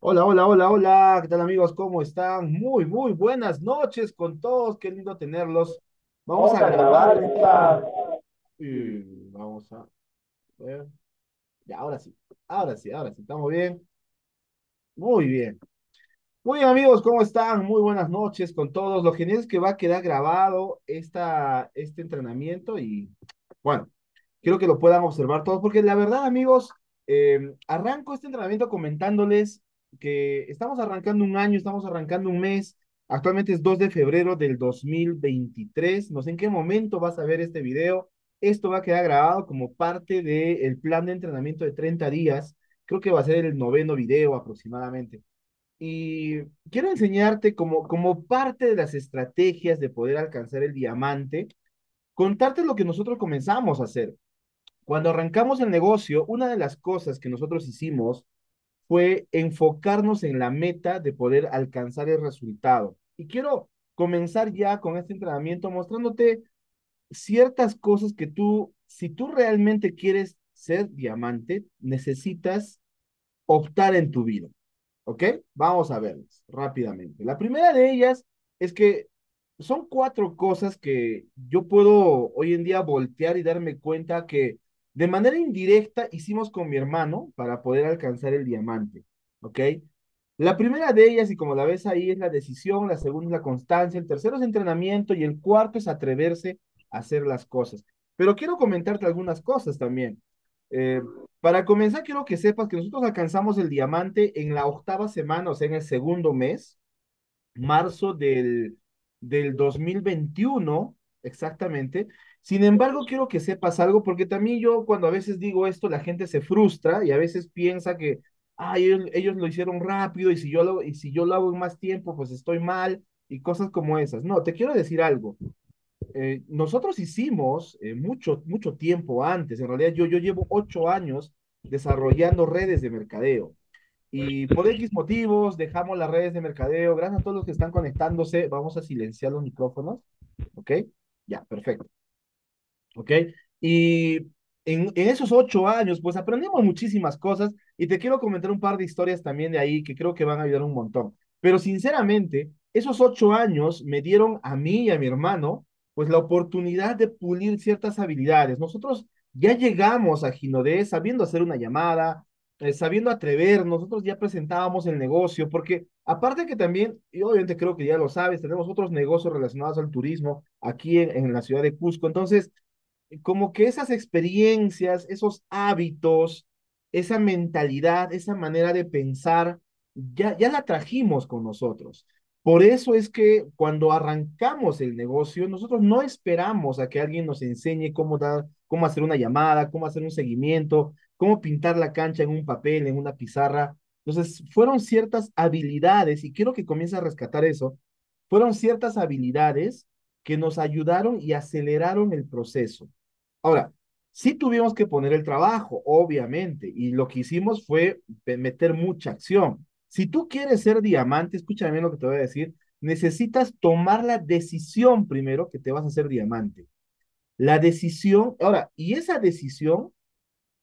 Hola, hola, hola, hola, ¿qué tal amigos? ¿Cómo están? Muy, muy buenas noches con todos, qué lindo tenerlos. Vamos a Vamos a grabar y vamos a ver. Ya, ahora sí, ahora sí, ahora sí, estamos bien. Muy bien. Muy bien amigos, ¿cómo están? Muy buenas noches con todos. Lo genial es que va a quedar grabado esta, este entrenamiento y bueno. quiero que lo puedan observar todos, porque la verdad, amigos, eh, arranco este entrenamiento comentándoles que estamos arrancando un año, estamos arrancando un mes, actualmente es 2 de febrero del 2023, no sé en qué momento vas a ver este video, esto va a quedar grabado como parte del plan de entrenamiento de 30 días, creo que va a ser el noveno video aproximadamente. Y quiero enseñarte como, como parte de las estrategias de poder alcanzar el diamante, contarte lo que nosotros comenzamos a hacer. Cuando arrancamos el negocio, una de las cosas que nosotros hicimos fue enfocarnos en la meta de poder alcanzar el resultado. Y quiero comenzar ya con este entrenamiento mostrándote ciertas cosas que tú, si tú realmente quieres ser diamante, necesitas optar en tu vida. ¿Ok? Vamos a verlas rápidamente. La primera de ellas es que son cuatro cosas que yo puedo hoy en día voltear y darme cuenta que de manera indirecta hicimos con mi hermano para poder alcanzar el diamante. ¿Ok? La primera de ellas, y como la ves ahí, es la decisión, la segunda es la constancia, el tercero es entrenamiento y el cuarto es atreverse a hacer las cosas. Pero quiero comentarte algunas cosas también. Eh, para comenzar, quiero que sepas que nosotros alcanzamos el diamante en la octava semana, o sea, en el segundo mes, marzo del, del 2021, exactamente. Sin embargo, quiero que sepas algo, porque también yo cuando a veces digo esto, la gente se frustra y a veces piensa que, ay, ellos, ellos lo hicieron rápido y si yo lo, y si yo lo hago en más tiempo, pues estoy mal y cosas como esas. No, te quiero decir algo eh, nosotros hicimos eh, mucho, mucho tiempo antes, en realidad yo, yo llevo ocho años desarrollando redes de mercadeo y por X motivos dejamos las redes de mercadeo, gracias a todos los que están conectándose, vamos a silenciar los micrófonos, ¿ok? Ya, perfecto, ¿ok? Y en, esos ocho años, pues aprendimos muchísimas cosas y te quiero comentar un par de historias también de ahí que creo que van a ayudar un montón. Pero sinceramente, esos ocho años me dieron a mí y a mi hermano pues la oportunidad de pulir ciertas habilidades. Nosotros ya llegamos a Ginodé sabiendo hacer una llamada, eh, sabiendo atrever, nosotros ya presentábamos el negocio, porque aparte que también, y obviamente creo que ya lo sabes, tenemos otros negocios relacionados al turismo aquí en, en la ciudad de Cusco, entonces, como que esas experiencias, esos hábitos, esa mentalidad, esa manera de pensar, ya, ya la trajimos con nosotros. Por eso es que cuando arrancamos el negocio, nosotros no esperamos a que alguien nos enseñe cómo dar, cómo hacer una llamada, cómo hacer un seguimiento, cómo pintar la cancha en un papel, en una pizarra. Entonces, fueron ciertas habilidades, y quiero que comience a rescatar eso, fueron ciertas habilidades que nos ayudaron y aceleraron el proceso. Ahora, sí tuvimos que poner el trabajo, obviamente, y lo que hicimos fue meter mucha acción. Si tú quieres ser diamante, escúchame bien lo que te voy a decir, necesitas tomar la decisión primero que te vas a hacer diamante. La decisión, ahora, y esa decisión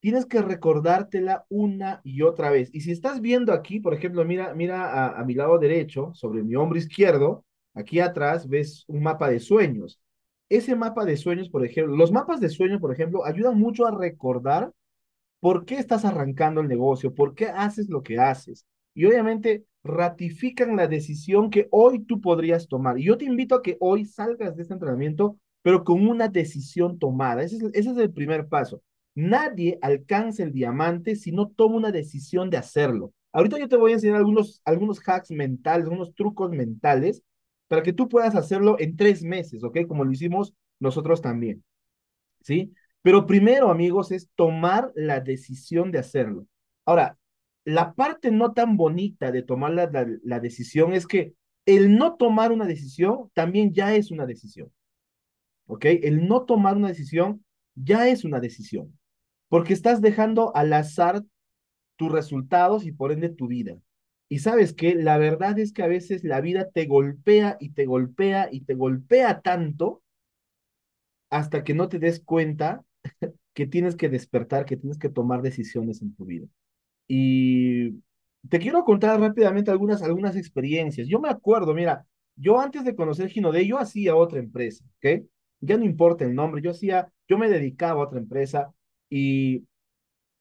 tienes que recordártela una y otra vez. Y si estás viendo aquí, por ejemplo, mira, mira a, a mi lado derecho, sobre mi hombro izquierdo, aquí atrás ves un mapa de sueños. Ese mapa de sueños, por ejemplo, los mapas de sueños, por ejemplo, ayudan mucho a recordar por qué estás arrancando el negocio, por qué haces lo que haces. Y obviamente ratifican la decisión que hoy tú podrías tomar. Y yo te invito a que hoy salgas de este entrenamiento, pero con una decisión tomada. Ese es, ese es el primer paso. Nadie alcanza el diamante si no toma una decisión de hacerlo. Ahorita yo te voy a enseñar algunos, algunos hacks mentales, algunos trucos mentales para que tú puedas hacerlo en tres meses, ¿ok? Como lo hicimos nosotros también, ¿sí? Pero primero, amigos, es tomar la decisión de hacerlo. Ahora, la parte no tan bonita de tomar la, la, decisión es que el no tomar una decisión también ya es una decisión, ¿ok? El no tomar una decisión ya es una decisión, porque estás dejando al azar tus resultados y por ende tu vida. Y sabes que la verdad es que a veces la vida te golpea y te golpea y te golpea tanto hasta que no te des cuenta que tienes que despertar, que tienes que tomar decisiones en tu vida. Y te quiero contar rápidamente algunas, algunas experiencias. Yo me acuerdo, mira, yo antes de conocer Ginodé, yo hacía otra empresa, ¿ok? Ya no importa el nombre, yo hacía, yo me dedicaba a otra empresa y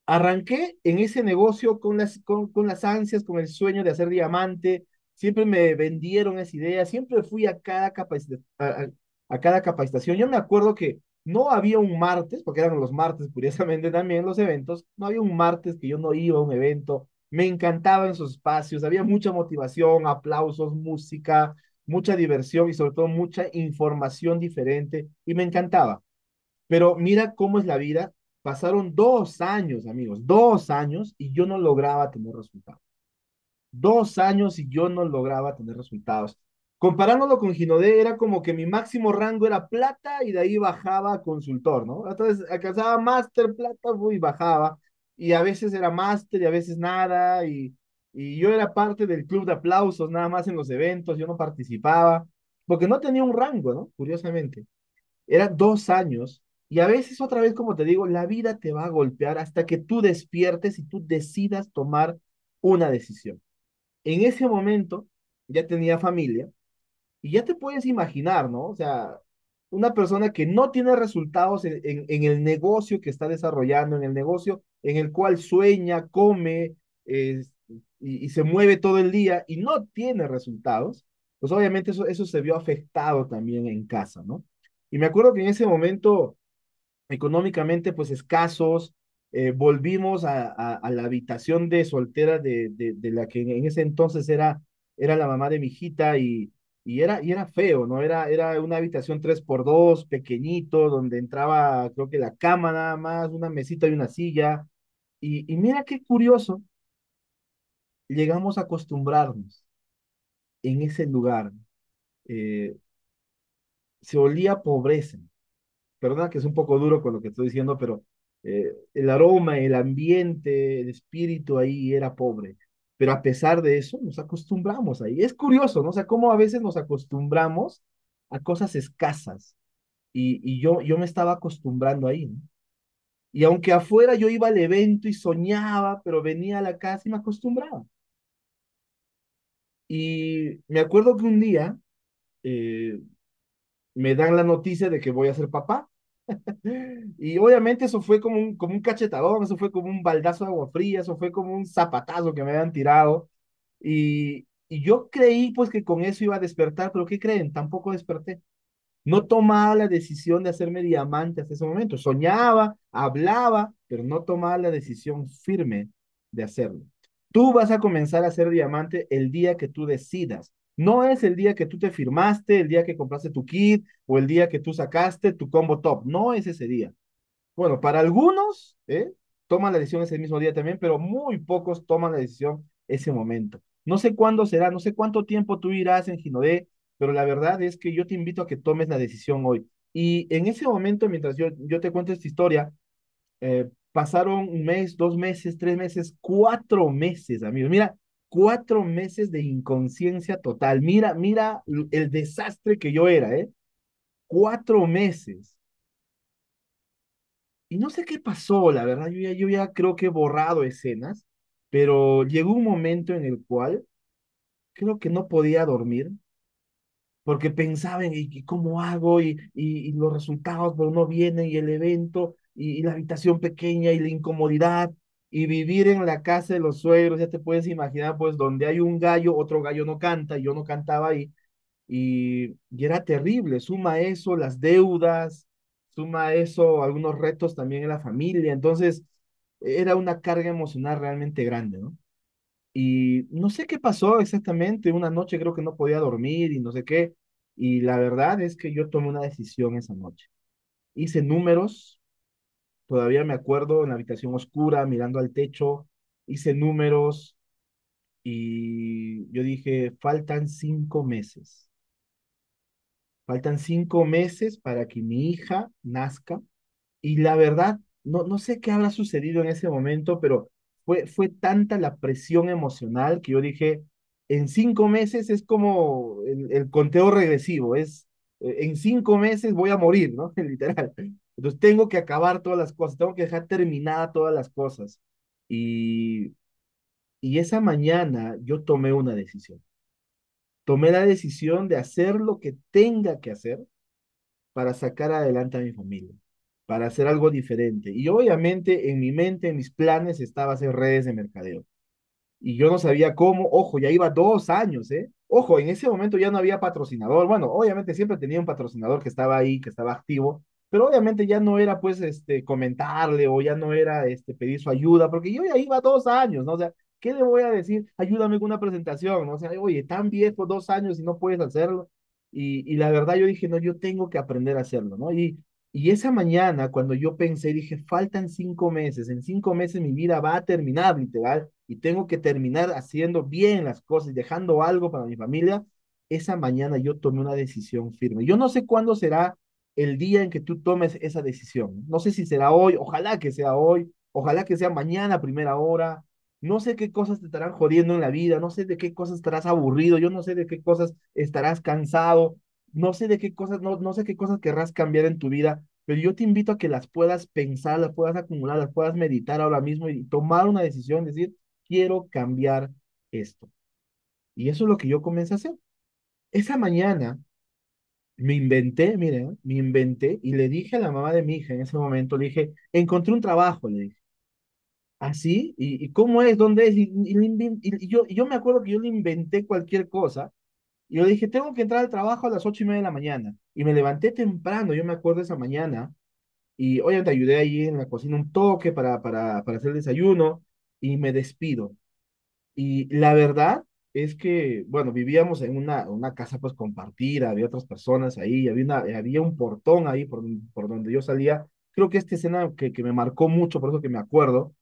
arranqué en ese negocio con las, con, con las ansias, con el sueño de hacer diamante. Siempre me vendieron esa idea, siempre fui a cada, capacita, a, a cada capacitación. Yo me acuerdo que no había un martes, porque eran los martes, curiosamente también los eventos, no había un martes que yo no iba a un evento. Me encantaban esos espacios, había mucha motivación, aplausos, música, mucha diversión y sobre todo mucha información diferente y me encantaba. Pero mira cómo es la vida. Pasaron dos años, amigos, dos años y yo no lograba tener resultados. Dos años y yo no lograba tener resultados. Comparándolo con Ginodé, era como que mi máximo rango era plata y de ahí bajaba a consultor, ¿no? Entonces alcanzaba máster, plata, y bajaba. Y a veces era máster y a veces nada. Y, y yo era parte del club de aplausos, nada más en los eventos, yo no participaba, porque no tenía un rango, ¿no? Curiosamente. Eran dos años y a veces otra vez, como te digo, la vida te va a golpear hasta que tú despiertes y tú decidas tomar una decisión. En ese momento ya tenía familia y ya te puedes imaginar, ¿no? O sea, una persona que no tiene resultados en, el negocio que está desarrollando, en el negocio en el cual sueña, come y, se mueve todo el día y no tiene resultados, pues obviamente eso, eso se vio afectado también en casa, ¿no? Y me acuerdo que en ese momento económicamente pues escasos, eh, volvimos a, la habitación de soltera de, de, de, la que en ese entonces era, era la mamá de mi hijita y, y, era, y era feo, ¿no? Era, era una habitación tres por dos, pequeñito, donde entraba creo que la cama nada más, una mesita y una silla. Y, y mira qué curioso, llegamos a acostumbrarnos en ese lugar. Eh, se olía pobreza perdona que es un poco duro con lo que estoy diciendo, pero eh, el aroma, el ambiente, el espíritu ahí era pobre. Pero a pesar de eso, nos acostumbramos ahí. Es curioso, ¿no? O sea, cómo a veces nos acostumbramos a cosas escasas. Y, y yo, yo me estaba acostumbrando ahí, ¿no? Y aunque afuera yo iba al evento y soñaba, pero venía a la casa y me acostumbraba. Y me acuerdo que un día eh, me dan la noticia de que voy a ser papá. y obviamente eso fue como un, como un cachetadón, eso fue como un baldazo de agua fría, eso fue como un zapatazo que me habían tirado. Y, y yo creí pues que con eso iba a despertar, pero ¿qué creen? Tampoco desperté. No tomaba la decisión de hacerme diamante hasta ese momento. Soñaba, hablaba, pero no tomaba la decisión firme de hacerlo. Tú vas a comenzar a ser diamante el día que tú decidas. No es el día que tú te firmaste, el día que compraste tu kit o el día que tú sacaste tu combo top. No es ese día. Bueno, para algunos ¿eh? toman la decisión ese mismo día también, pero muy pocos toman la decisión ese momento. No sé cuándo será, no sé cuánto tiempo tú irás en Ginodé, pero la verdad es que yo te invito a que tomes la decisión hoy. Y en ese momento, mientras yo, yo te cuento esta historia, eh, pasaron un mes, dos meses, tres meses, cuatro meses, amigos. Mira, cuatro meses de inconsciencia total. Mira, mira el desastre que yo era, ¿eh? Cuatro meses. Y no sé qué pasó, la verdad, yo ya, yo ya creo que he borrado escenas, pero llegó un momento en el cual creo que no podía dormir, porque pensaba en ¿y cómo hago? Y, y, los resultados, pero no vienen, y el evento, y la habitación pequeña, y la incomodidad, y vivir en la casa de los suegros, ya te puedes imaginar, pues donde hay un gallo, otro gallo no canta, yo no cantaba ahí, y, y era terrible, suma eso, las deudas, suma eso, algunos retos también en la familia, entonces era una carga emocional realmente grande, ¿no? Y no sé qué pasó exactamente, una noche creo que no podía dormir y no sé qué, y la verdad es que yo tomé una decisión esa noche. Hice números, todavía me acuerdo en la habitación oscura, mirando al techo, hice números y yo dije, faltan cinco meses. Faltan cinco meses para que mi hija nazca. Y la verdad, no, no sé qué habrá sucedido en ese momento, pero fue, fue tanta la presión emocional que yo dije, en cinco meses es como el, el conteo regresivo, es en cinco meses voy a morir, ¿no? Literal. Entonces tengo que acabar todas las cosas, tengo que dejar terminada todas las cosas. Y Y esa mañana yo tomé una decisión. Tomé la decisión de hacer lo que tenga que hacer para sacar adelante a mi familia, para hacer algo diferente. Y obviamente en mi mente, en mis planes, estaba hacer redes de mercadeo y yo no sabía cómo, ojo, ya iba dos años, ¿eh? Ojo, en ese momento ya no había patrocinador, bueno, obviamente siempre tenía un patrocinador que estaba ahí, que estaba activo, pero obviamente ya no era pues este comentarle o ya no era este pedir su ayuda, porque yo ya iba dos años, ¿no? O sea, ¿qué le voy a decir? Ayúdame con una presentación, ¿no? O sea, oye, tan viejo, dos años y no puedes hacerlo. Y, y la verdad yo dije, no, yo tengo que aprender a hacerlo, ¿no? Y, y esa mañana, cuando yo pensé, dije, faltan cinco meses, en cinco meses mi vida va a terminar, literal, y tengo que terminar haciendo bien las cosas dejando algo para mi familia, esa mañana yo tomé una decisión firme. Yo no sé cuándo será el día en que tú tomes esa decisión. No sé si será hoy, ojalá que sea hoy, ojalá que sea mañana primera hora. No sé qué cosas te estarán jodiendo en la vida, no sé de qué cosas estarás aburrido, yo no sé de qué cosas estarás cansado, no sé de qué cosas, no, no sé qué cosas querrás cambiar en tu vida, pero yo te invito a que las puedas pensar, las puedas acumular, las puedas meditar ahora mismo y tomar una decisión, decir, quiero cambiar esto. Y eso es lo que yo comencé a hacer. Esa mañana me inventé, miren, me inventé y le dije a la mamá de mi hija en ese momento, le dije, encontré un trabajo, le dije. ¿Así? ¿Y, y cómo es? ¿Dónde es? Y, yo, yo me acuerdo que yo le inventé cualquier cosa y yo dije, tengo que entrar al trabajo a las ocho y media de la mañana. Y me levanté temprano, yo me acuerdo esa mañana, y obviamente ayudé ahí en la cocina un toque para, para, para hacer el desayuno, y me despido. Y la verdad es que, bueno, vivíamos en una, una casa pues compartida, había otras personas ahí, había, una, había un portón ahí por, por donde yo salía. Creo que esta escena que, que me marcó mucho, por eso que me acuerdo,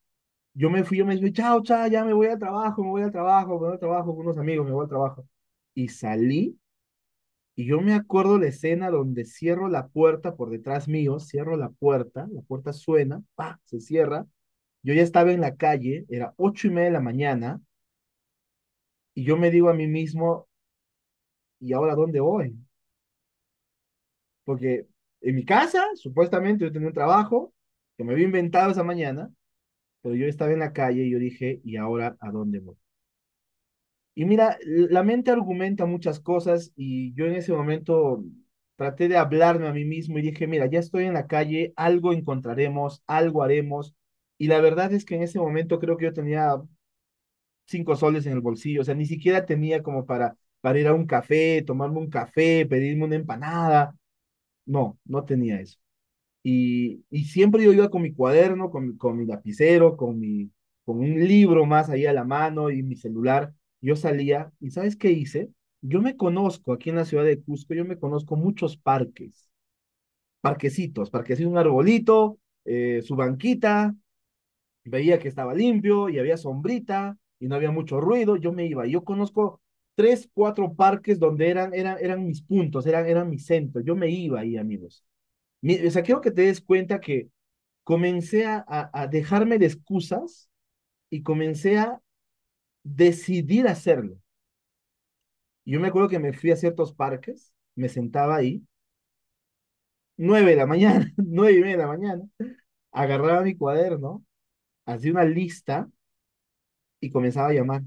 yo me fui, yo me dije, chao, chao, ya me voy al trabajo, me voy al trabajo, me voy al trabajo con unos amigos, me voy al trabajo. Y salí y yo me acuerdo la escena donde cierro la puerta por detrás mío, cierro la puerta, la puerta suena, pa, se cierra. Yo ya estaba en la calle, era ocho y media de la mañana, y yo me digo a mí mismo, ¿y ahora dónde voy? Porque en mi casa, supuestamente yo tenía un trabajo que me había inventado esa mañana, pero yo estaba en la calle y yo dije, ¿y ahora a dónde voy? Y mira, la mente argumenta muchas cosas y yo en ese momento traté de hablarme a mí mismo y dije, mira, ya estoy en la calle, algo encontraremos, algo haremos. Y la verdad es que en ese momento creo que yo tenía cinco soles en el bolsillo, o sea, ni siquiera tenía como para, para ir a un café, tomarme un café, pedirme una empanada. No, no tenía eso. Y, y siempre yo iba con mi cuaderno, con, con mi lapicero, con, mi, con un libro más ahí a la mano y mi celular. Yo salía y ¿sabes qué hice? Yo me conozco aquí en la ciudad de Cusco, yo me conozco muchos parques, parquecitos, parquecitos, un arbolito, eh, su banquita, veía que estaba limpio y había sombrita y no había mucho ruido, yo me iba. Yo conozco tres, cuatro parques donde eran, eran, eran mis puntos, eran, eran mi centro. Yo me iba ahí, amigos. o sea, quiero que te des cuenta que comencé a, a, dejarme de excusas y comencé a decidir hacerlo. Yo me acuerdo que me fui a ciertos parques, me sentaba ahí, nueve de la mañana, nueve y media de la mañana, agarraba mi cuaderno, hacía una lista y comenzaba a llamar,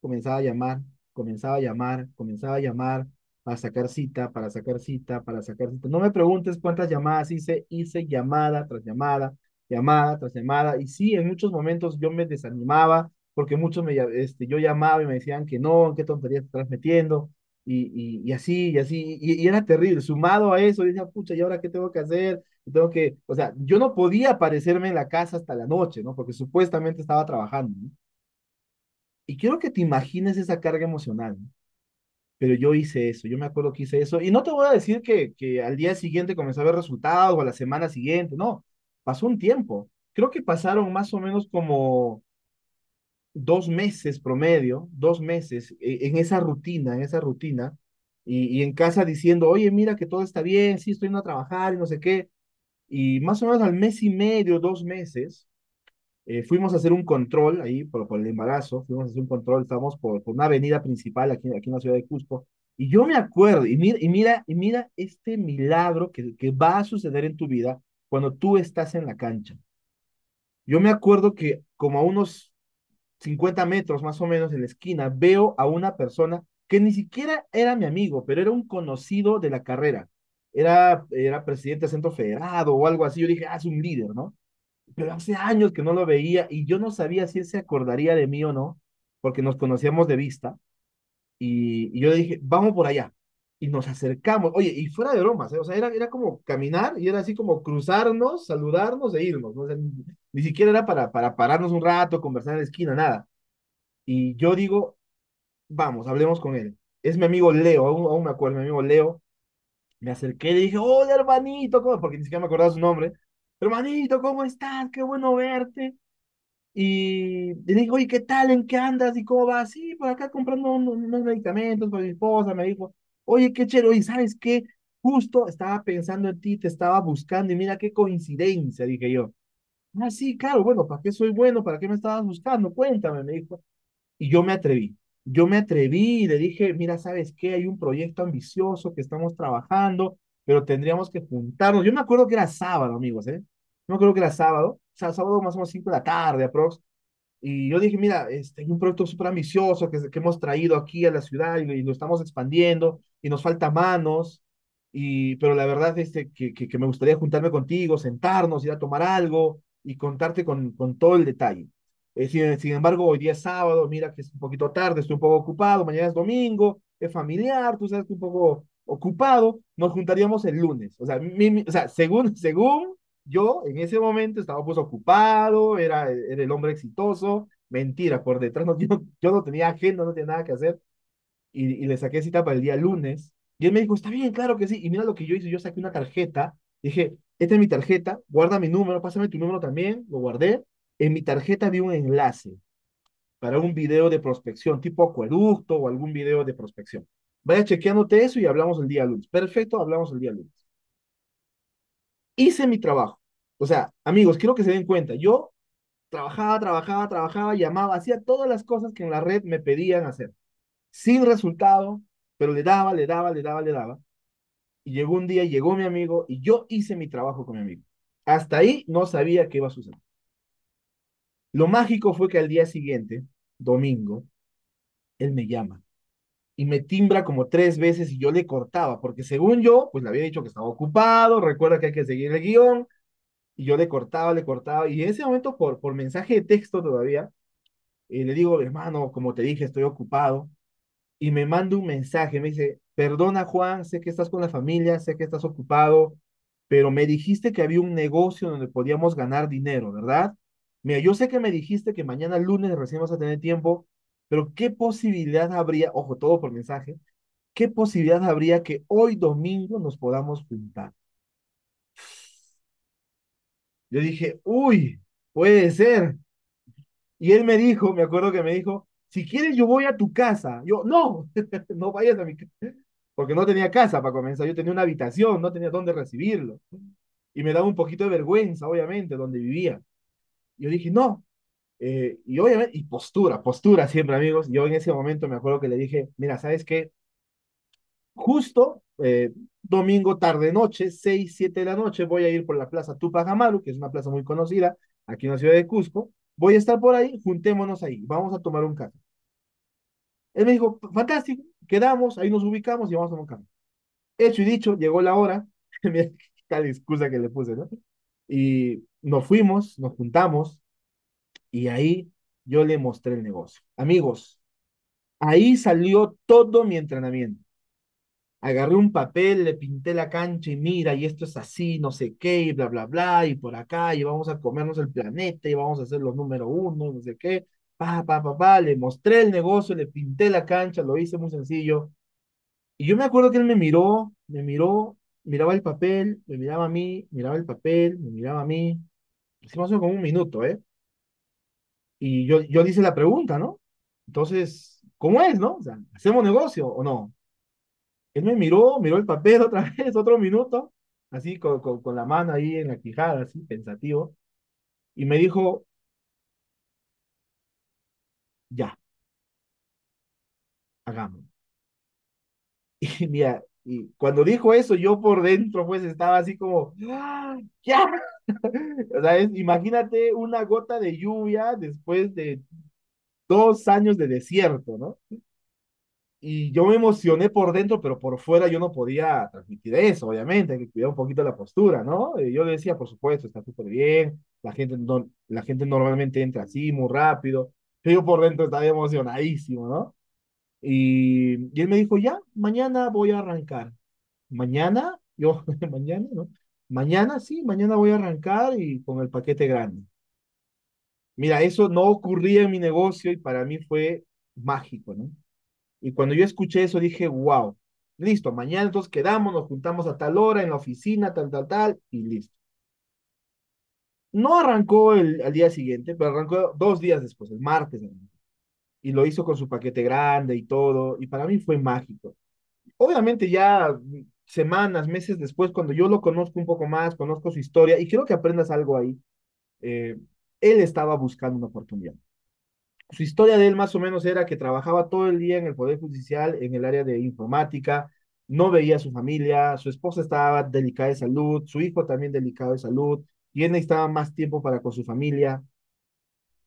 comenzaba a llamar, comenzaba a llamar, comenzaba a llamar para sacar cita, para sacar cita, para sacar cita. No me preguntes cuántas llamadas hice, hice llamada tras llamada, llamada tras llamada. Y sí, en muchos momentos yo me desanimaba porque muchos me, este, yo llamaba y me decían que no, qué tontería te estás metiendo. Y, y, y así, y así, y, y, era terrible. Sumado a eso, yo decía, pucha, ¿y ahora qué tengo que hacer? Tengo que, o sea, yo no podía aparecerme en la casa hasta la noche, ¿no? Porque supuestamente estaba trabajando, ¿no? Y quiero que te imagines esa carga emocional. Pero yo hice eso, yo me acuerdo que hice eso. Y no te voy a decir que, que al día siguiente comenzó a ver resultados o a la semana siguiente, no. Pasó un tiempo. Creo que pasaron más o menos como dos meses promedio, dos meses e, en esa rutina, en esa rutina. Y, y en casa diciendo, oye, mira que todo está bien, sí, estoy yendo a trabajar y no sé qué. Y más o menos al mes y medio, dos meses, eh, fuimos a hacer un control ahí por, por, el embarazo, fuimos a hacer un control, estábamos por, por una avenida principal aquí, aquí en la ciudad de Cusco, y yo me acuerdo, y mira, y mira, y mira este milagro que, que va a suceder en tu vida cuando tú estás en la cancha. Yo me acuerdo que como a unos 50 metros más o menos en la esquina, veo a una persona que ni siquiera era mi amigo, pero era un conocido de la carrera. Era, era presidente del Centro Federado o algo así. Yo dije, ah, es un líder, ¿no? Pero hace años que no lo veía y yo no sabía si él se acordaría de mí o no, porque nos conocíamos de vista. Y, y yo le dije, vamos por allá. Y nos acercamos. Oye, y fuera de bromas, ¿eh? O sea, era, era como caminar y era así como cruzarnos, saludarnos e irnos. ¿no? O sea, ni, ni siquiera era para, para pararnos un rato, conversar en la esquina, nada. Y yo digo, vamos, hablemos con él. Es mi amigo Leo, aún, aún me acuerdo, mi amigo Leo. Me acerqué y le dije, hola hermanito, ¿cómo? Porque ni siquiera me acordaba su nombre. Hermanito, ¿cómo estás? Qué bueno verte. Y le dije, oye, ¿qué tal? ¿En qué andas? ¿Y cómo vas? Sí, por acá comprando unos, medicamentos para mi esposa. Me dijo, oye, qué chévere. Oye, ¿sabes qué? Justo estaba pensando en ti, te estaba buscando y mira qué coincidencia, dije yo. Ah, sí, claro, bueno, ¿para qué soy bueno? ¿Para qué me estabas buscando? Cuéntame, me dijo. Y yo me atreví. Yo me atreví y le dije, mira, ¿sabes qué? Hay un proyecto ambicioso que estamos trabajando, pero tendríamos que juntarnos. Yo me acuerdo que era sábado, amigos, ¿eh? Yo me acuerdo que era sábado, o sea, sábado más o menos 5 de la tarde, aprox. Y yo dije, mira, este, hay un proyecto súper ambicioso que, que hemos traído aquí a la ciudad y, y lo estamos expandiendo y nos falta manos. Y, pero la verdad es este, que, que, que me gustaría juntarme contigo, sentarnos, ir a tomar algo y contarte con, con todo el detalle. Eh, sin, sin embargo, hoy día es sábado, mira que es un poquito tarde, estoy un poco ocupado, mañana es domingo, es familiar, tú sabes que un poco ocupado, nos juntaríamos el lunes. O sea, según, según yo en ese momento estaba pues ocupado, era, era el hombre exitoso, mentira, por detrás no, yo, yo no tenía agenda, no tenía nada que hacer, y, y le saqué cita para el día lunes, y él me dijo, está bien, claro que sí, y mira lo que yo hice, yo saqué una tarjeta, dije, esta es mi tarjeta, guarda mi número, pásame tu número también, lo guardé, en mi tarjeta vi un enlace para un video de prospección, tipo acueducto o algún video de prospección. Vaya chequeándote eso y hablamos el día lunes. Perfecto, hablamos el día lunes. Hice mi trabajo. O sea, amigos, quiero que se den cuenta. Yo trabajaba, trabajaba, trabajaba, llamaba, hacía todas las cosas que en la red me pedían hacer. Sin resultado, pero le daba, le daba, le daba, le daba. Y llegó un día, llegó mi amigo y yo hice mi trabajo con mi amigo. Hasta ahí no sabía qué iba a suceder. Lo mágico fue que al día siguiente, domingo, él me llama y me timbra como tres veces y yo le cortaba, porque según yo, pues le había dicho que estaba ocupado, recuerda que hay que seguir el guion, y yo le cortaba, le cortaba, y en ese momento por, por mensaje de texto todavía, eh, le digo, hermano, como te dije, estoy ocupado, y me manda un mensaje, me dice, perdona Juan, sé que estás con la familia, sé que estás ocupado, pero me dijiste que había un negocio donde podíamos ganar dinero, ¿verdad? Mira, yo sé que me dijiste que mañana lunes recién vas a tener tiempo, pero ¿qué posibilidad habría, ojo, todo por mensaje, qué posibilidad habría que hoy domingo nos podamos juntar? Yo dije, uy, puede ser. Y él me dijo, me acuerdo que me dijo, si quieres yo voy a tu casa. Yo, no, no vayas a mi casa, porque no tenía casa para comenzar, yo tenía una habitación, no tenía dónde recibirlo. Y me daba un poquito de vergüenza, obviamente, donde vivía. Yo dije, no. Eh, y obviamente, y postura, postura siempre, amigos. Yo en ese momento me acuerdo que le dije, mira, ¿sabes qué? Justo eh, domingo, tarde, noche, 6, 7 de la noche, voy a ir por la plaza Tupac Amaru, que es una plaza muy conocida aquí en la ciudad de Cusco. Voy a estar por ahí, juntémonos ahí, vamos a tomar un café. Él me dijo, fantástico, quedamos, ahí nos ubicamos y vamos a tomar un café. Hecho y dicho, llegó la hora, mira tal excusa que le puse, ¿no? Y nos fuimos, nos juntamos, y ahí yo le mostré el negocio. Amigos, ahí salió todo mi entrenamiento. Agarré un papel, le pinté la cancha y mira, y esto es así, no sé qué, y bla, bla, bla, y por acá, y vamos a comernos el planeta, y vamos a ser los número uno, no sé qué, pa, pa, pa, pa, le mostré el negocio, le pinté la cancha, lo hice muy sencillo. Y yo me acuerdo que él me miró, me miró, miraba el papel, me miraba a mí, miraba el papel, me miraba a mí. Hicimos como un minuto, ¿eh? Y yo, yo hice la pregunta, ¿no? Entonces, ¿cómo es, no? O sea, ¿hacemos negocio o no? Él me miró, miró el papel otra vez, otro minuto, así con, con, con la mano ahí en la quijada, así, pensativo, y me dijo, ya, hagamos. Y mira, y cuando dijo eso, yo por dentro, pues estaba así como, ¡Ah, ¡ya! O sea, es- imagínate una gota de lluvia después de dos años de desierto, ¿no? Y yo me emocioné por dentro, pero por fuera yo no podía transmitir eso, obviamente, hay que cuidar un poquito la postura, ¿no? Y yo le decía, por supuesto, está súper bien, la gente, no, la gente normalmente entra así, muy rápido, pero yo por dentro estaba emocionadísimo, ¿no? Y, y él me dijo, ya, mañana voy a arrancar. ¿Mañana? Yo, mañana, ¿no? Mañana sí, mañana voy a arrancar y con el paquete grande. Mira, eso no ocurría en mi negocio y para mí fue mágico, ¿no? Y cuando yo escuché eso dije, wow, listo, mañana entonces quedamos, nos juntamos a tal hora en la oficina, tal, tal, tal, y listo. No arrancó el, al día siguiente, pero arrancó dos días después, el martes. Y lo hizo con su paquete grande y todo, y para mí fue mágico. Obviamente ya semanas, meses después, cuando yo lo conozco un poco más, conozco su historia, y quiero que aprendas algo ahí, eh, él estaba buscando una oportunidad su historia de él más o menos era que trabajaba todo el día en el Poder Judicial, en el área de informática, no veía a su familia, su esposa estaba delicada de salud, su hijo también delicado de salud, y él necesitaba más tiempo para con su familia.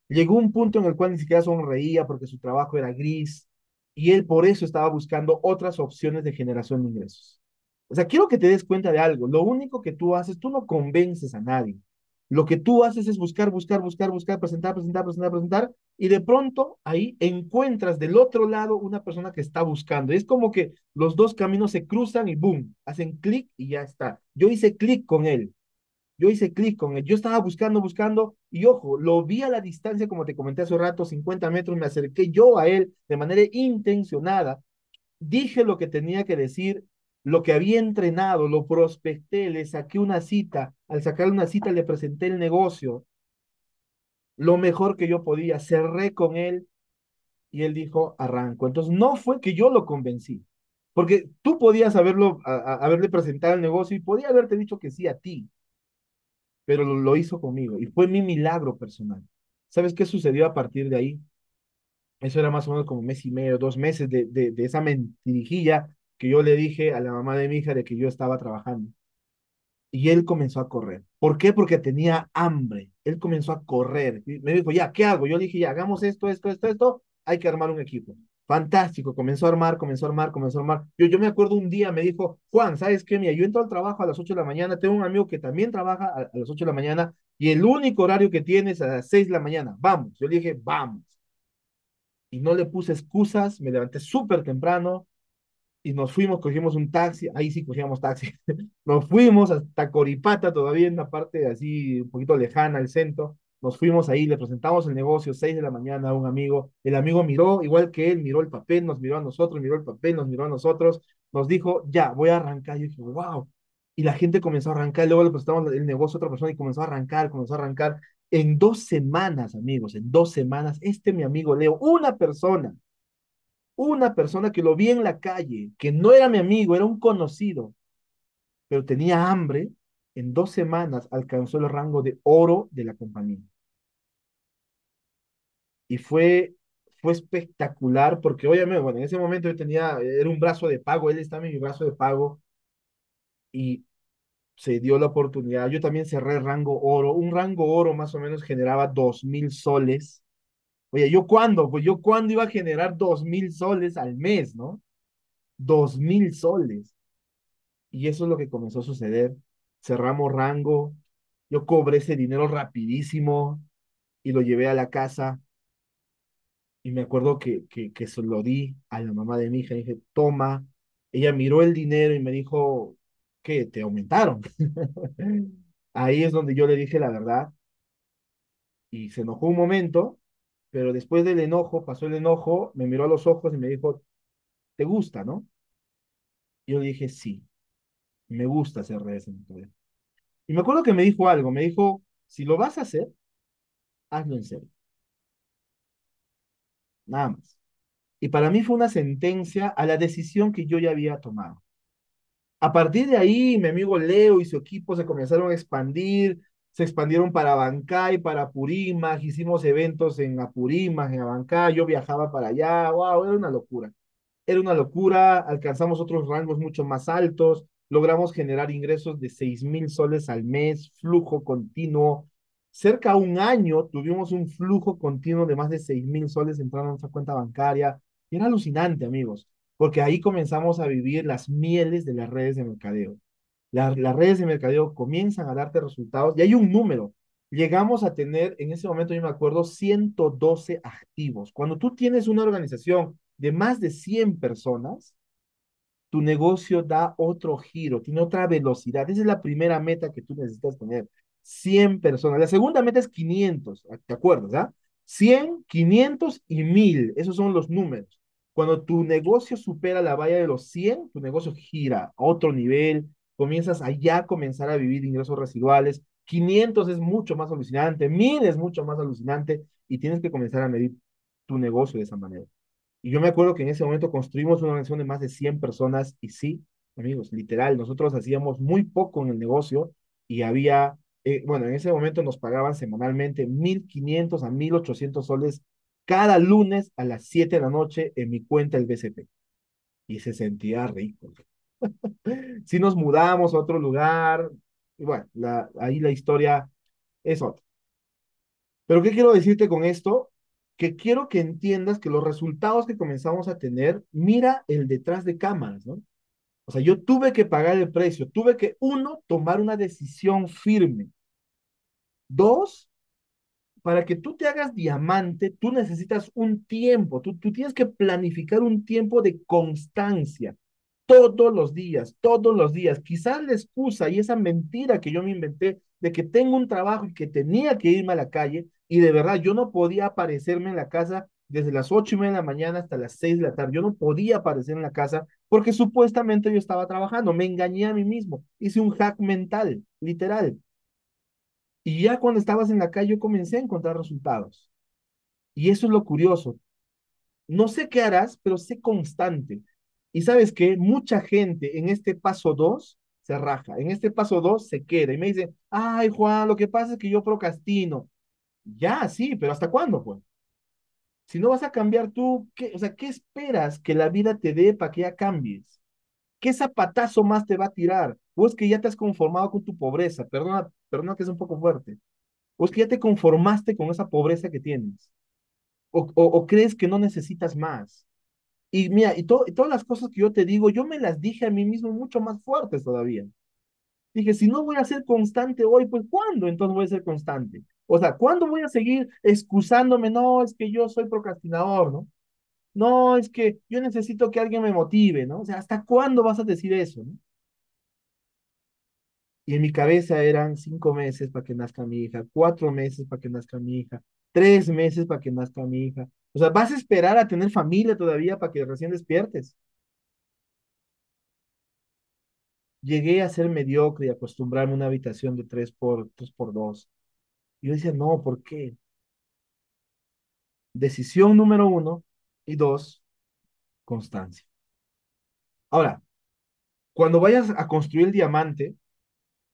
Llegó un punto en el cual ni siquiera sonreía porque su trabajo era gris, y él por eso estaba buscando otras opciones de generación de ingresos. O sea, quiero que te des cuenta de algo, lo único que tú haces, tú no convences a nadie, lo que tú haces es buscar, buscar, buscar, buscar, presentar, presentar, presentar, presentar, y de pronto ahí encuentras del otro lado una persona que está buscando. Es como que los dos caminos se cruzan y boom, hacen clic y ya está. Yo hice clic con él. Yo hice clic con él. Yo estaba buscando, buscando, y ojo, lo vi a la distancia, como te comenté hace rato, 50 metros, me acerqué yo a él de manera intencionada, dije lo que tenía que decir, lo que había entrenado, lo prospecté, le saqué una cita, al sacarle una cita le presenté el negocio, lo mejor que yo podía, cerré con él y él dijo, arranco. Entonces no fue que yo lo convencí, porque tú podías haberlo, haberle presentado el negocio y podía haberte dicho que sí a ti, pero lo, hizo conmigo y fue mi milagro personal. ¿Sabes qué sucedió a partir de ahí? Eso era más o menos como mes y medio, dos meses de, de, de esa mentirijilla que yo le dije a la mamá de mi hija de que yo estaba trabajando. Y él comenzó a correr. ¿Por qué? Porque tenía hambre. Él comenzó a correr. Y me dijo, ya, ¿qué hago? Yo le dije, ya, hagamos esto, esto, esto, esto. Hay que armar un equipo. Fantástico. Comenzó a armar, comenzó a armar, comenzó a armar. Yo, yo me acuerdo un día, me dijo, Juan, ¿sabes qué? Mira, yo entro al trabajo a las 8 de la mañana. Tengo un amigo que también trabaja a, a las 8 de la mañana y el único horario que tiene es a las 6 de la mañana. Vamos. Yo le dije, vamos. Y no le puse excusas. Me levanté súper temprano y nos fuimos, cogimos un taxi, ahí sí cogíamos taxi, nos fuimos hasta Coripata, todavía en una parte así un poquito lejana al centro, nos fuimos ahí, le presentamos el negocio, 6 de la mañana a un amigo, el amigo miró, igual que él, miró el papel, nos miró a nosotros, miró el papel, nos miró a nosotros, nos dijo, ya, voy a arrancar, yo dije, wow, y la gente comenzó a arrancar, luego le presentamos el negocio a otra persona y comenzó a arrancar, comenzó a arrancar, en dos semanas, amigos, en dos semanas, este mi amigo Leo, una persona, una persona que lo vi en la calle, que no era mi amigo, era un conocido, pero tenía hambre, en dos semanas alcanzó el rango de oro de la compañía. Y fue, fue espectacular porque obviamente, bueno, en ese momento yo tenía, era un brazo de pago, él estaba en mi brazo de pago y se dio la oportunidad. Yo también cerré rango oro. Un rango oro más o menos generaba dos mil soles Oye, ¿yo cuándo? Pues yo cuándo iba a generar dos mil soles al mes, ¿no? Dos mil soles. Y eso es lo que comenzó a suceder. Cerramos rango, yo cobré ese dinero rapidísimo y lo llevé a la casa. Y me acuerdo que, que, que se lo di a la mamá de mi hija. Y dije, toma. Ella miró el dinero y me dijo, ¿qué? ¿Te aumentaron? Ahí es donde yo le dije la verdad. Y se enojó un momento pero después del enojo, pasó el enojo, me miró a los ojos y me dijo, ¿te gusta, no? Yo le dije, sí, me gusta hacer redes en Y me acuerdo que me dijo algo, me dijo, si lo vas a hacer, hazlo en serio. Nada más. Y para mí fue una sentencia a la decisión que yo ya había tomado. A partir de ahí, mi amigo Leo y su equipo se comenzaron a expandir, se expandieron para Bancay, para Apurímac, hicimos eventos en Apurímac, en Abancay, yo viajaba para allá, wow, era una locura. Era una locura, alcanzamos otros rangos mucho más altos, logramos generar ingresos de seis mil soles al mes, flujo continuo, cerca a un año tuvimos un flujo continuo de más de seis mil soles entrando a nuestra cuenta bancaria. Y era alucinante, amigos, porque ahí comenzamos a vivir las mieles de las redes de mercadeo. La, las redes de mercadeo comienzan a darte resultados y hay un número. Llegamos a tener, en ese momento yo me acuerdo, 112 activos. Cuando tú tienes una organización de más de 100 personas, tu negocio da otro giro, tiene otra velocidad. Esa es la primera meta que tú necesitas tener. 100 personas. La segunda meta es 500, ¿te acuerdas? Ah? 100, 500 y 1000. Esos son los números. Cuando tu negocio supera la valla de los 100, tu negocio gira a otro nivel, comienzas a ya comenzar a vivir ingresos residuales. 500 es mucho más alucinante, 1000 es mucho más alucinante y tienes que comenzar a medir tu negocio de esa manera. Y yo me acuerdo que en ese momento construimos una organización de más de 100 personas y sí, amigos, literal, nosotros hacíamos muy poco en el negocio y había, eh, bueno, en ese momento nos pagaban semanalmente 1.500 a 1.800 soles cada lunes a las 7 de la noche en mi cuenta el BCP. Y se sentía rico. si nos mudamos a otro lugar, y bueno, ahí la historia es otra. Pero ¿qué quiero decirte con esto? Que quiero que entiendas que los resultados que comenzamos a tener, mira el detrás de cámaras, ¿no? O sea, yo tuve que pagar el precio, tuve que, uno, tomar una decisión firme. Dos, para que tú te hagas diamante, tú necesitas un tiempo, tú, tú tienes que planificar un tiempo de constancia todos los días, todos los días. Quizás la excusa y esa mentira que yo me inventé de que tengo un trabajo y que tenía que irme a la calle y de verdad yo no podía aparecerme en la casa desde las ocho y media de la mañana hasta las seis de la tarde. Yo no podía aparecer en la casa porque supuestamente yo estaba trabajando. Me engañé a mí mismo. Hice un hack mental, literal. Y ya cuando estabas en la calle yo comencé a encontrar resultados. Y eso es lo curioso. No sé qué harás, pero sé constante. Y sabes que mucha gente en este paso 2 se raja, en este paso 2 se queda y me dice, ay Juan, lo que pasa es que yo procrastino. Ya, sí, pero ¿hasta cuándo, pues? Si no vas a cambiar tú, ¿qué, o sea, ¿qué esperas que la vida te dé para que ya cambies? ¿Qué zapatazo más te va a tirar? ¿O es que ya te has conformado con tu pobreza? Perdona, perdona que es un poco fuerte. ¿O es que ya te conformaste con esa pobreza que tienes? ¿O, o, o crees que no necesitas más? Y mira, y, to, todas las cosas que yo te digo, yo me las dije a mí mismo mucho más fuertes todavía. Dije, si no voy a ser constante hoy, pues ¿cuándo entonces voy a ser constante? O sea, ¿cuándo voy a seguir excusándome? No, es que yo soy procrastinador, ¿no? No, es que yo necesito que alguien me motive, ¿no? O sea, ¿hasta cuándo vas a decir eso, ¿no? Y en mi cabeza eran cinco meses para que nazca mi hija, cuatro meses para que nazca mi hija, tres meses para que nazca mi hija. O sea, vas a esperar a tener familia todavía para que recién despiertes. Llegué a ser mediocre y acostumbrarme a una habitación de tres por, tres por dos. Y yo decía, no, ¿por qué? Decisión número uno y dos, constancia. Ahora, cuando vayas a construir el diamante,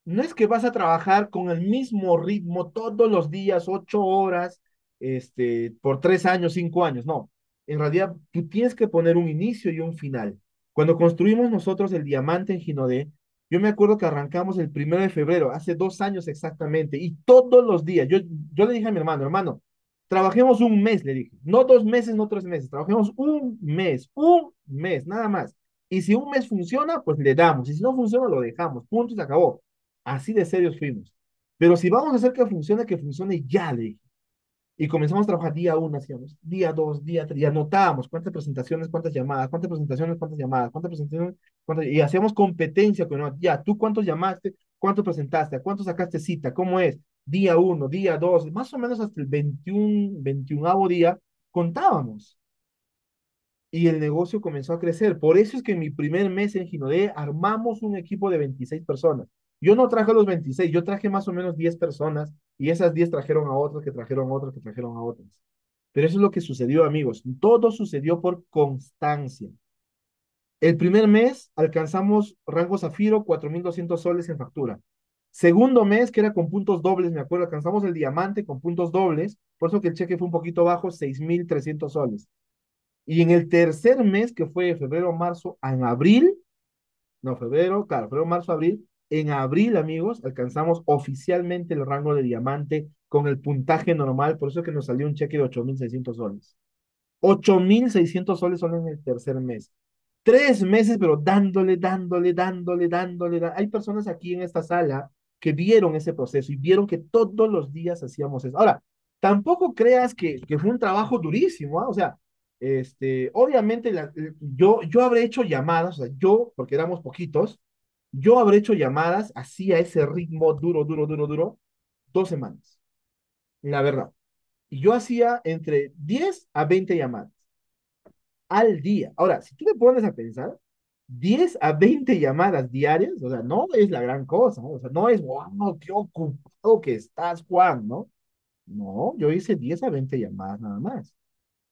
no es que vas a trabajar con el mismo ritmo todos los días, ocho horas, este, por tres años, cinco años, no. En realidad, tú tienes que poner un inicio y un final. Cuando construimos nosotros el diamante en Ginodé, yo me acuerdo que arrancamos el primero de febrero, hace dos años exactamente, y todos los días, yo, yo le dije a mi hermano, hermano, trabajemos un mes, le dije, no dos meses, no tres meses, trabajemos un mes, un mes, nada más. Y si un mes funciona, pues le damos, y si no funciona, lo dejamos, punto y se acabó. Así de serios fuimos. Pero si vamos a hacer que funcione, que funcione ya, le dije. Y comenzamos a trabajar día uno, hacíamos día dos, día tres, y anotábamos cuántas presentaciones, cuántas llamadas, cuántas presentaciones, cuántas llamadas, cuántas presentaciones, cuántas, y hacíamos competencia con, ya, tú cuántos llamaste, cuántos presentaste, a cuántos sacaste cita, cómo es, día uno, día dos, más o menos hasta el 21, 21 día, contábamos. Y el negocio comenzó a crecer. Por eso es que en mi primer mes en Ginodé armamos un equipo de 26 personas. Yo no traje a los 26, yo traje más o menos 10 personas y esas 10 trajeron a otras, que trajeron a otras, que trajeron a otras. Pero eso es lo que sucedió, amigos. Todo sucedió por constancia. El primer mes alcanzamos rango zafiro, 4.200 soles en factura. Segundo mes, que era con puntos dobles, me acuerdo, alcanzamos el diamante con puntos dobles, por eso que el cheque fue un poquito bajo, 6.300 soles. Y en el tercer mes, que fue febrero, marzo, en abril, no, febrero, claro, febrero, marzo, abril, en abril, amigos, alcanzamos oficialmente el rango de diamante con el puntaje normal, por eso es que nos salió un cheque de 8.600 soles. 8.600 soles solo en el tercer mes. Tres meses, pero dándole, dándole, dándole, dándole. Hay personas aquí en esta sala que vieron ese proceso y vieron que todos los días hacíamos eso. Ahora, tampoco creas que, que fue un trabajo durísimo, ¿ah? O sea, este, obviamente yo, yo habré hecho llamadas, o sea, yo, porque éramos poquitos, yo habré hecho llamadas así a ese ritmo duro, duro, duro, duro, dos semanas. La verdad. Y yo hacía entre 10 a 20 llamadas al día. Ahora, si tú te pones a pensar, 10 a 20 llamadas diarias, o sea, no es la gran cosa, ¿no? o sea, no es, wow, qué ocupado que estás, Juan, ¿no? No, yo hice 10 a 20 llamadas nada más.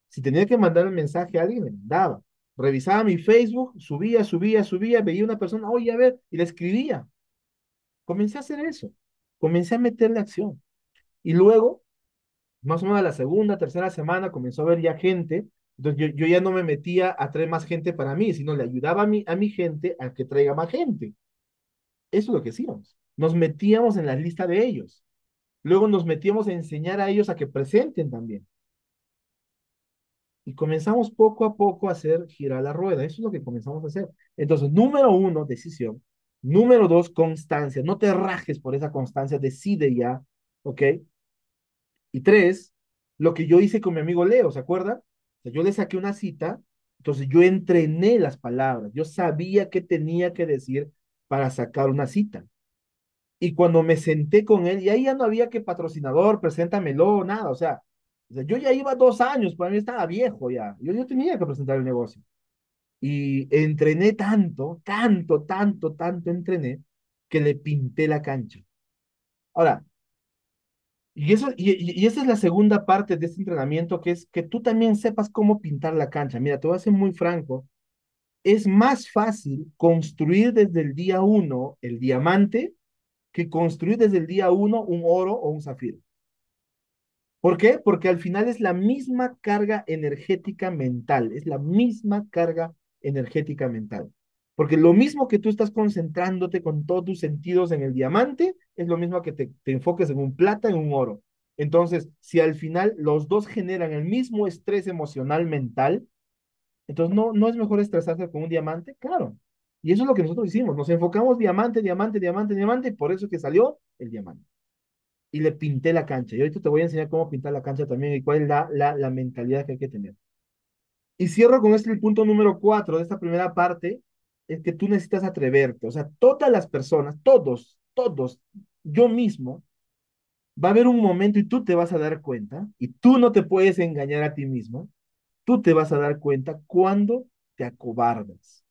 Si tenía que mandar un mensaje a alguien, me mandaba. Revisaba mi Facebook, subía, subía, subía, veía una persona, oye, a ver, y le escribía. Comencé a hacer eso. Comencé a meterle acción. Y luego, más o menos a la segunda, tercera semana, comenzó a ver ya gente. Entonces yo, yo ya no me metía a traer más gente para mí, sino le ayudaba a mi, a mi gente a que traiga más gente. Eso es lo que hacíamos. Nos metíamos en la lista de ellos. Luego nos metíamos a enseñar a ellos a que presenten también. Y comenzamos poco a poco a hacer girar la rueda. Eso es lo que comenzamos a hacer. Entonces, número uno, decisión. Número dos, constancia. No te rajes por esa constancia, decide ya, ¿ok? Y tres, lo que yo hice con mi amigo Leo, ¿se acuerda? yo le saqué una cita, entonces yo entrené las palabras, yo sabía qué tenía que decir para sacar una cita. Y cuando me senté con él, y ahí ya no había que patrocinador, preséntamelo, nada, o sea, yo ya iba dos años, para mí estaba viejo ya. Yo, yo tenía que presentar el negocio. Y entrené tanto, tanto, tanto, tanto entrené que le pinté la cancha. Ahora, y, eso, y, y, esa es la segunda parte de este entrenamiento, que es que tú también sepas cómo pintar la cancha. Mira, te voy a ser muy franco. Es más fácil construir desde el día uno el diamante que construir desde el día uno un oro o un zafiro. ¿Por qué? Porque al final es la misma carga energética mental, es la misma carga energética mental. Porque lo mismo que tú estás concentrándote con todos tus sentidos en el diamante, es lo mismo que te, te enfoques en un plata, en un oro. Entonces, si al final los dos generan el mismo estrés emocional mental, entonces no, no es mejor estresarse con un diamante, claro. Y eso es lo que nosotros hicimos. Nos enfocamos diamante, diamante, diamante, diamante, y por eso que salió el diamante y le pinté la cancha. Y ahorita te voy a enseñar cómo pintar la cancha también y cuál es la, la, la mentalidad que hay que tener. Y cierro con este el punto número cuatro de esta primera parte, es que tú necesitas atreverte. O sea, todas las personas, todos, todos, yo mismo, va a haber un momento y tú te vas a dar cuenta, y tú no te puedes engañar a ti mismo, tú te vas a dar cuenta cuando te acobardas.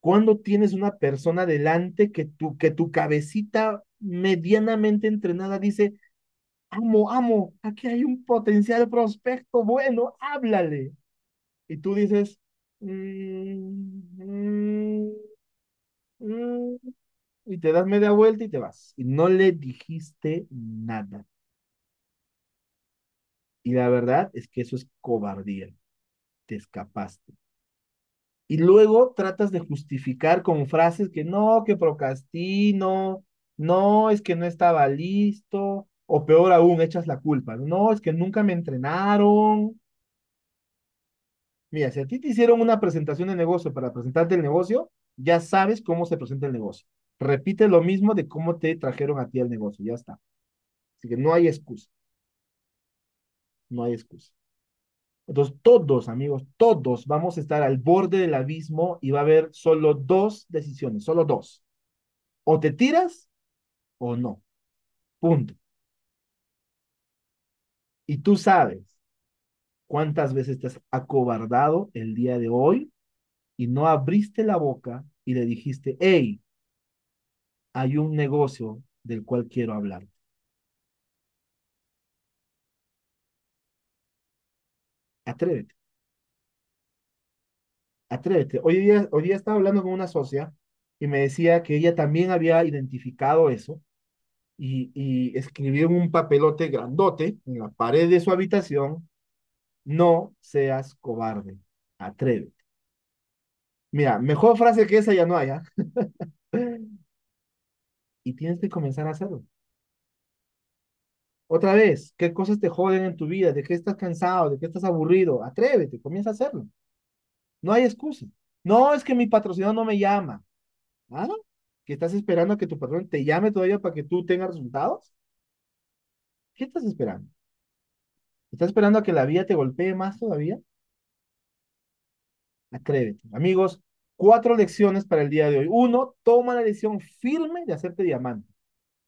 Cuando tienes una persona delante que tu, que tu cabecita medianamente entrenada dice, amo, amo, aquí hay un potencial prospecto bueno, háblale. Y tú dices, mm, mm, mm", y te das media vuelta y te vas. Y no le dijiste nada. Y la verdad es que eso es cobardía. Te escapaste. Y luego tratas de justificar con frases que no, que procrastino, no, es que no estaba listo, o peor aún, echas la culpa, no, es que nunca me entrenaron. Mira, si a ti te hicieron una presentación de negocio para presentarte el negocio, ya sabes cómo se presenta el negocio. Repite lo mismo de cómo te trajeron a ti el negocio, ya está. Así que no hay excusa. No hay excusa. Entonces, todos, amigos, todos vamos a estar al borde del abismo y va a haber solo dos decisiones, solo dos. O te tiras o no. Punto. Y tú sabes cuántas veces te has acobardado el día de hoy y no abriste la boca y le dijiste, hey, hay un negocio del cual quiero hablar. Atrévete. Atrévete. Hoy día, hoy día estaba hablando con una socia y me decía que ella también había identificado eso y, escribió en un papelote grandote en la pared de su habitación, no seas cobarde, atrévete. Mira, mejor frase que esa ya no hay. ¿ah? y tienes que comenzar a hacerlo. Otra vez, ¿qué cosas te joden en tu vida? ¿De qué estás cansado? ¿De qué estás aburrido? Atrévete, comienza a hacerlo. No hay excusa. No es que mi patrocinador no me llama. ¿Ah? ¿Que estás esperando a que tu patrón te llame todavía para que tú tengas resultados? ¿Qué estás esperando? ¿Estás esperando a que la vida te golpee más todavía? Atrévete. Amigos, cuatro lecciones para el día de hoy. Uno, toma la decisión firme de hacerte diamante.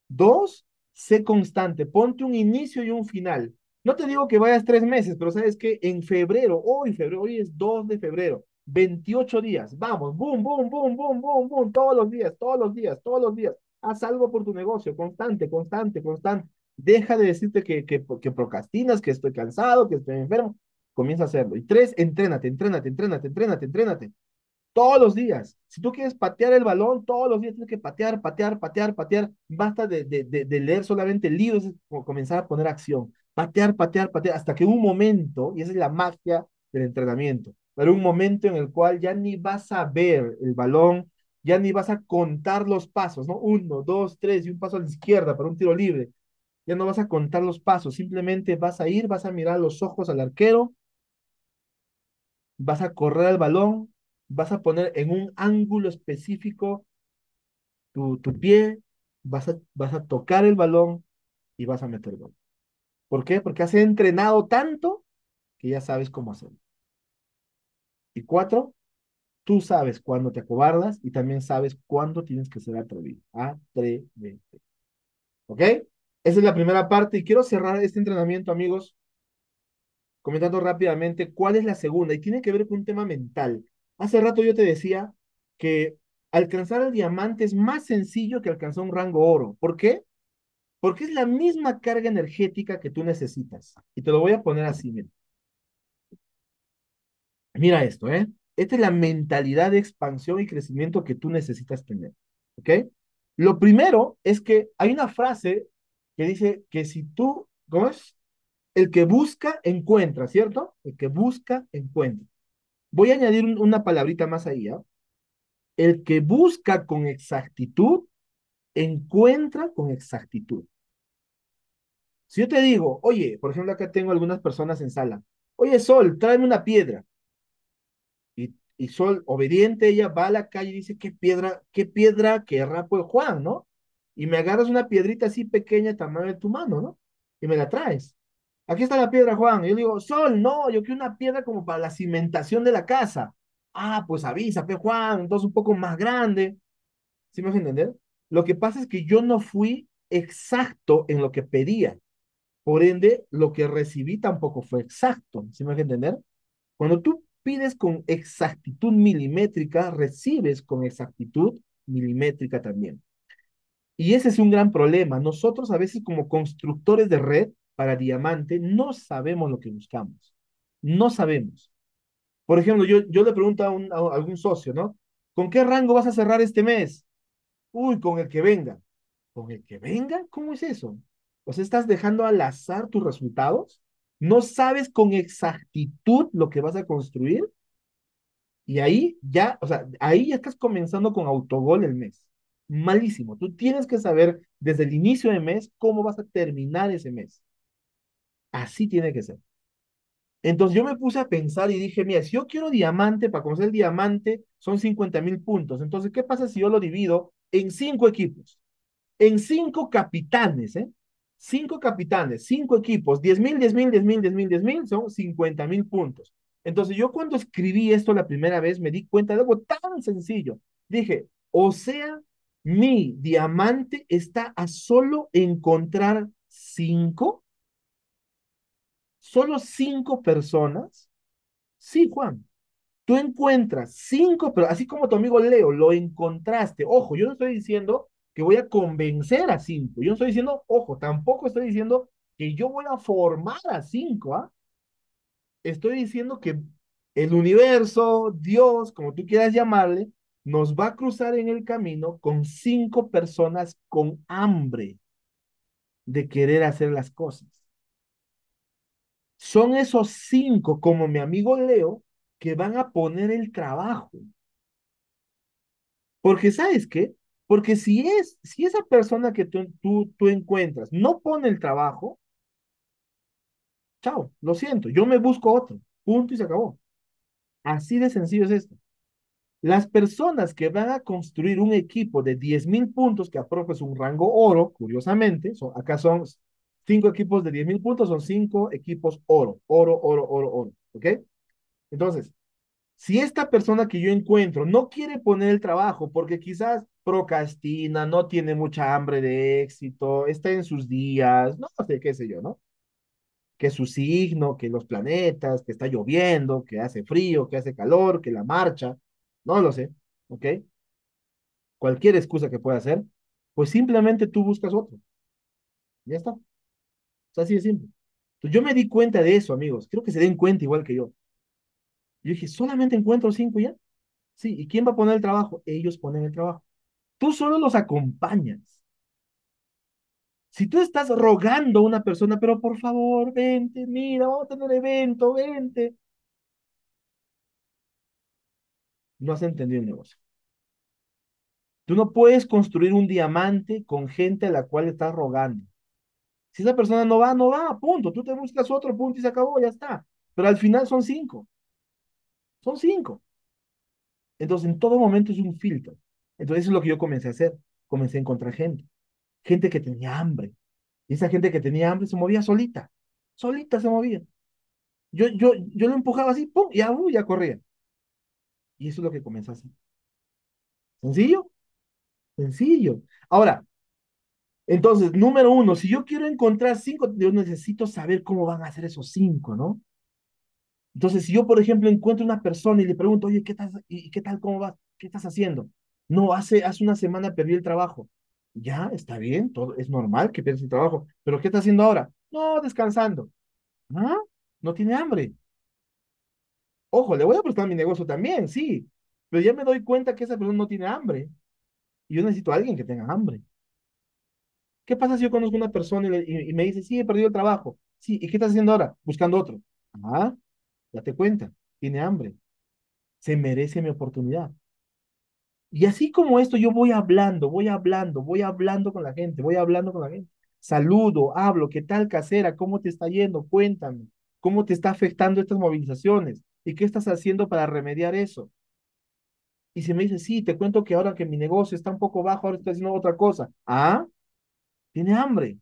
Dos, sé constante. Ponte un inicio y un final. No te digo que vayas tres meses, pero sabes que en febrero, hoy febrero, hoy es 2 de febrero, 28 días, vamos, boom, boom, boom, boom, boom, boom, todos los días, todos los días, todos los días. Haz algo por tu negocio, constante, constante, constante. Deja de decirte que, que, procrastinas, que estoy cansado, que estoy enfermo. Comienza a hacerlo. Y tres, entrénate, entrénate, entrénate, entrénate, entrénate. Todos los días. Si tú quieres patear el balón, todos los días tienes que patear, patear, patear, patear. Basta de, de, de, leer solamente libros, comenzar a poner acción. Patear, patear, patear, hasta que un momento, y esa es la magia del entrenamiento, pero un momento en el cual ya ni vas a ver el balón, ya ni vas a contar los pasos, ¿no? Uno, dos, tres, y un paso a la izquierda para un tiro libre. Ya no vas a contar los pasos, simplemente vas a ir, vas a mirar los ojos al arquero, vas a correr el balón, vas a poner en un ángulo específico tu, tu pie, vas a, vas a tocar el balón y vas a meter gol. ¿Por qué? Porque has entrenado tanto que ya sabes cómo hacerlo. Y cuatro, tú sabes cuándo te acobardas y también sabes cuándo tienes que ser atrevido. Atrévete. ¿Ok? Esa es la primera parte y quiero cerrar este entrenamiento, amigos, comentando rápidamente cuál es la segunda y tiene que ver con un tema mental. Hace rato yo te decía que alcanzar el diamante es más sencillo que alcanzar un rango oro. ¿Por qué? Porque es la misma carga energética que tú necesitas. Y te lo voy a poner así, mira. Mira esto, ¿eh? Esta es la mentalidad de expansión y crecimiento que tú necesitas tener. ¿Ok? Lo primero es que hay una frase que dice que si tú, ¿cómo es? El que busca, encuentra, ¿cierto? El que busca, encuentra. Voy a añadir una palabrita más ahí, ¿ah? El que busca con exactitud, encuentra con exactitud. Si yo te digo, oye, por ejemplo, acá tengo algunas personas en sala, oye, Sol, tráeme una piedra. Y, Sol, obediente, ella va a la calle y dice, ¿qué piedra, qué piedra querrá pues Juan, no? Y me agarras una piedrita así pequeña, tamaño de tu mano, ¿no? Y me la traes. Aquí está la piedra, Juan. Y yo digo, Sol, no, yo quiero una piedra como para la cimentación de la casa. Ah, pues avisa, pe Juan, entonces un poco más grande. ¿Sí me vas a entender? Lo que pasa es que yo no fui exacto en lo que pedía. Por ende, lo que recibí tampoco fue exacto. ¿Sí me vas a entender? Cuando tú pides con exactitud milimétrica, recibes con exactitud milimétrica también. Y ese es un gran problema. Nosotros a veces como constructores de red para diamante, no sabemos lo que buscamos. No sabemos. Por ejemplo, yo, yo le pregunto a, un, algún socio, ¿no? ¿Con qué rango vas a cerrar este mes? Uy, con el que venga. ¿Con el que venga? ¿Cómo es eso? O sea, estás dejando al azar tus resultados. No sabes con exactitud lo que vas a construir. Y ahí ya, o sea, ahí ya estás comenzando con autogol el mes. Malísimo. Tú tienes que saber desde el inicio del mes cómo vas a terminar ese mes. Así tiene que ser. Entonces yo me puse a pensar y dije, mira, si yo quiero diamante, para conocer el diamante son 50 mil puntos. Entonces, ¿qué pasa si yo lo divido en cinco equipos? En cinco capitanes, ¿eh? Cinco capitanes, cinco equipos, 10 mil, 10 mil, 10 mil, 10 mil, 10 mil, son 50 mil puntos. Entonces yo cuando escribí esto la primera vez me di cuenta de algo tan sencillo. Dije, o sea, mi diamante está a solo encontrar cinco solo cinco personas. Sí, Juan. Tú encuentras cinco, pero así como tu amigo Leo, lo encontraste. Ojo, yo no estoy diciendo que voy a convencer a cinco. Yo no estoy diciendo, ojo, tampoco estoy diciendo que yo voy a formar a cinco, ¿ah? Estoy diciendo que el universo, Dios, como tú quieras llamarle, nos va a cruzar en el camino con cinco personas con hambre de querer hacer las cosas. Son esos cinco, como mi amigo Leo, que van a poner el trabajo. Porque ¿sabes qué? Porque si es, si esa persona que tú, tú, tú encuentras no pone el trabajo, chao, lo siento, yo me busco otro, punto y se acabó. Así de sencillo es esto. Las personas que van a construir un equipo de 10 mil puntos, que a es un rango oro, curiosamente, son, acá son cinco equipos de 10 mil puntos, son cinco equipos oro, oro, oro, oro, oro, ¿ok? Entonces, si esta persona que yo encuentro no quiere poner el trabajo porque quizás procrastina, no tiene mucha hambre de éxito, está en sus días, no sé qué sé yo, ¿no? Que su signo, que los planetas, que está lloviendo, que hace frío, que hace calor, que la marcha, no lo sé, ¿ok? Cualquier excusa que pueda hacer, pues simplemente tú buscas otro. Ya está. Es así de simple. Entonces yo me di cuenta de eso, amigos. Creo que se den cuenta igual que yo. Yo dije, solamente encuentro cinco ya. Sí, ¿y quién va a poner el trabajo? Ellos ponen el trabajo. Tú solo los acompañas. Si tú estás rogando a una persona, pero por favor, vente, mira, vamos a tener evento, vente. No has entendido el negocio. Tú no puedes construir un diamante con gente a la cual estás rogando. Si esa persona no va, no va, punto. Tú te buscas otro punto y se acabó, ya está. Pero al final son cinco. Son cinco. Entonces, en todo momento es un filtro. Entonces, eso es lo que yo comencé a hacer. Comencé a encontrar gente. Gente que tenía hambre. Y esa gente que tenía hambre se movía solita. Solita se movía. Yo, yo, yo lo empujaba así, pum, y ya, uh, ya corría. Y eso es lo que comencé a hacer. ¿Sencillo? Sencillo. Ahora, entonces, número uno, si yo quiero encontrar cinco, yo necesito saber cómo van a hacer esos cinco, ¿no? Entonces, si yo, por ejemplo, encuentro una persona y le pregunto, oye, ¿qué, y, ¿qué tal? ¿Cómo vas? ¿Qué estás haciendo? No, hace, hace una semana perdí el trabajo. Ya, está bien, todo, es normal que pierdas el trabajo, pero ¿qué está haciendo ahora? No, descansando. ¿Ah? No tiene hambre. Ojo, le voy a prestar mi negocio también, sí, pero ya me doy cuenta que esa persona no tiene hambre. Y yo necesito a alguien que tenga hambre. ¿Qué pasa si yo conozco a una persona y, me dice, sí, he perdido el trabajo? Sí, ¿y qué estás haciendo ahora? Buscando otro. Ah, date cuenta, tiene hambre. Se merece mi oportunidad. Y así como esto, yo voy hablando, voy hablando, voy hablando con la gente, voy hablando con la gente. Saludo, hablo, ¿qué tal casera? ¿Cómo te está yendo? Cuéntame. ¿Cómo te está afectando estas movilizaciones? ¿Y qué estás haciendo para remediar eso? Y si me dice, sí, te cuento que ahora que mi negocio está un poco bajo, ahora estoy haciendo otra cosa. Ah, tiene hambre.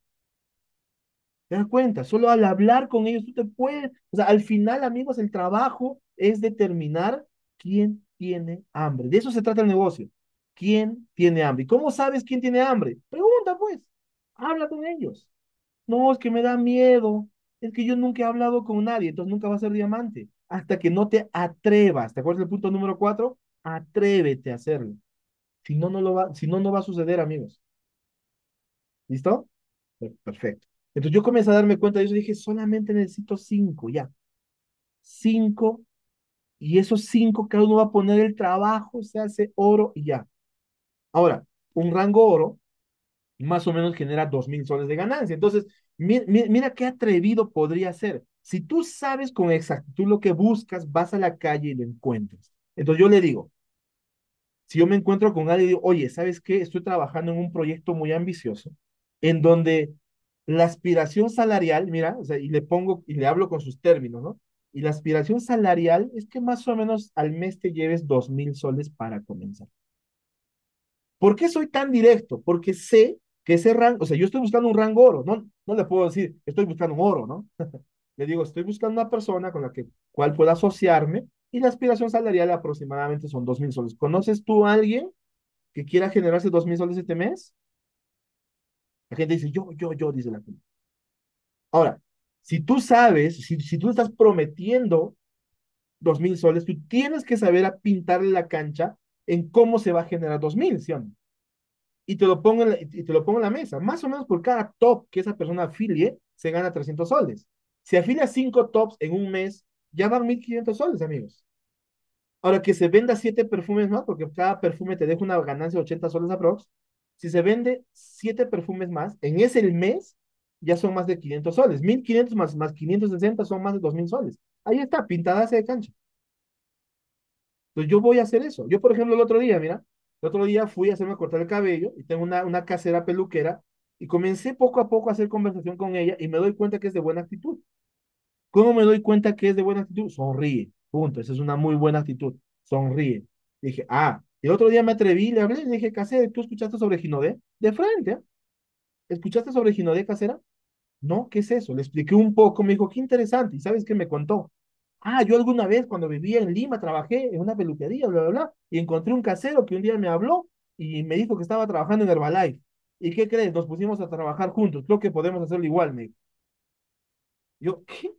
¿Te das cuenta? Solo al hablar con ellos tú te puedes, o sea, al final, amigos, el trabajo es determinar quién tiene hambre. De eso se trata el negocio. ¿Quién tiene hambre? ¿Y cómo sabes quién tiene hambre? Pregunta, pues. Habla con ellos. No, es que me da miedo. Es que yo nunca he hablado con nadie, entonces nunca va a ser diamante. Hasta que no te atrevas. ¿Te acuerdas del punto número cuatro? Atrévete a hacerlo. Si no, no lo va, si no, no va a suceder, amigos. ¿Listo? Perfecto. Entonces yo comencé a darme cuenta de eso y dije, solamente necesito cinco, ya. Cinco. Y esos cinco, cada uno va a poner el trabajo, se hace oro y ya. Ahora, un rango oro más o menos genera dos mil soles de ganancia. Entonces, mira, qué atrevido podría ser. Si tú sabes con exactitud lo que buscas, vas a la calle y lo encuentras. Entonces yo le digo, si yo me encuentro con alguien y digo, oye, ¿sabes qué? Estoy trabajando en un proyecto muy ambicioso en donde la aspiración salarial, mira, y le pongo y le hablo con sus términos, ¿no? Y la aspiración salarial es que más o menos al mes te lleves dos mil soles para comenzar. ¿Por qué soy tan directo? Porque sé que ese rango, o sea, yo estoy buscando un rango oro, no, no le puedo decir, estoy buscando un oro, ¿no? le digo, estoy buscando una persona con la que, cual pueda asociarme y la aspiración salarial aproximadamente son dos mil soles. ¿Conoces tú a alguien que quiera generarse dos mil soles este mes? La gente dice, yo, yo, yo, dice la gente. Ahora, si tú sabes, si, tú estás prometiendo dos mil soles, tú tienes que saber a pintarle la cancha en cómo se va a generar dos mil, ¿sí Y te, lo pongo en la, y te lo pongo en la mesa. Más o menos por cada top que esa persona afilie, se gana 300 soles. Si afilia cinco tops en un mes, ya van 1500 soles, amigos. Ahora que se venda siete perfumes más, porque cada perfume te deja una ganancia de 80 soles aprox, si se vende siete perfumes más, en ese mes ya son más de 500 soles. 1500 más, más 560 son más de 2000 soles. Ahí está, pintada de cancha. Entonces yo voy a hacer eso. Yo, por ejemplo, el otro día, mira, El otro día fui a hacerme cortar el cabello y tengo una, una casera peluquera y comencé poco a poco a hacer conversación con ella y me doy cuenta que es de buena actitud. ¿Cómo me doy cuenta que es de buena actitud? Sonríe, punto. Esa es una muy buena actitud. Sonríe. Dije, ah, el otro día me atreví, le hablé, le dije, casera, ¿tú escuchaste sobre Ginodé? De frente, ¿eh? ¿Escuchaste sobre Ginodé, casera? No, ¿qué es eso? Le expliqué un poco, me dijo, qué interesante. ¿Y sabes qué me contó? Ah, yo alguna vez cuando vivía en Lima trabajé en una peluquería, bla, bla, bla, y encontré un casero que un día me habló y me dijo que estaba trabajando en Herbalife. ¿Y qué crees? Nos pusimos a trabajar juntos. Creo que podemos hacerlo igual, me dijo. Yo, ¿qué?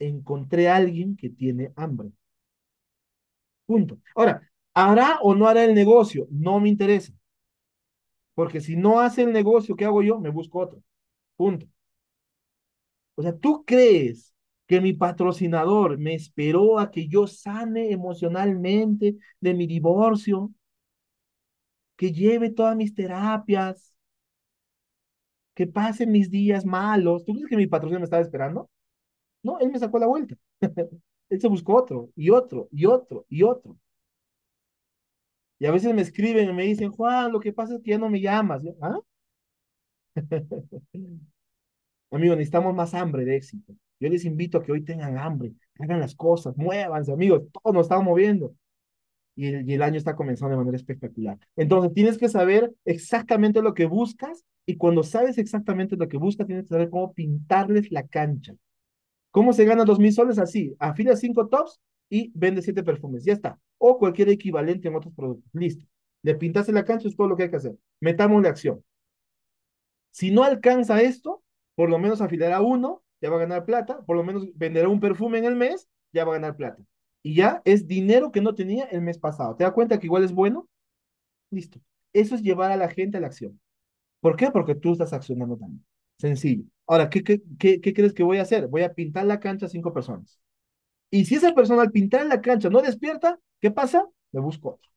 Encontré a alguien que tiene hambre. Punto. Ahora, ¿hará o no hará el negocio? No me interesa. Porque si no hace el negocio, ¿qué hago yo? Me busco otro. Punto. O sea, ¿tú crees que mi patrocinador me esperó a que yo sane emocionalmente de mi divorcio? Que lleve todas mis terapias, que pase mis días malos. ¿Tú crees que mi patrocinador me estaba esperando? No, él me sacó la vuelta. él se buscó otro, y otro, y otro, y otro. Y a veces me escriben y me dicen, Juan, lo que pasa es que ya no me llamas. ¿Ah? Amigos, necesitamos más hambre de éxito. Yo les invito a que hoy tengan hambre, hagan las cosas, muévanse, amigos, todos nos estamos moviendo. Y el, y el año está comenzando de manera espectacular. Entonces, tienes que saber exactamente lo que buscas y cuando sabes exactamente lo que buscas, tienes que saber cómo pintarles la cancha. ¿Cómo se gana dos mil soles? Así, afila cinco tops y vende siete perfumes. Ya está. O cualquier equivalente en otros productos. Listo. Le pintaste la cancha, es todo lo que hay que hacer. Metamos la acción. Si no alcanza esto, por lo menos afilará uno, ya va a ganar plata, por lo menos venderá un perfume en el mes, ya va a ganar plata. Y ya es dinero que no tenía el mes pasado. ¿Te das cuenta que igual es bueno? Listo. Eso es llevar a la gente a la acción. ¿Por qué? Porque tú estás accionando también. Sencillo. Ahora, ¿qué, qué, qué, qué crees que voy a hacer? Voy a pintar la cancha a cinco personas. Y si esa persona al pintar la cancha no despierta, ¿qué pasa? Me busco otro.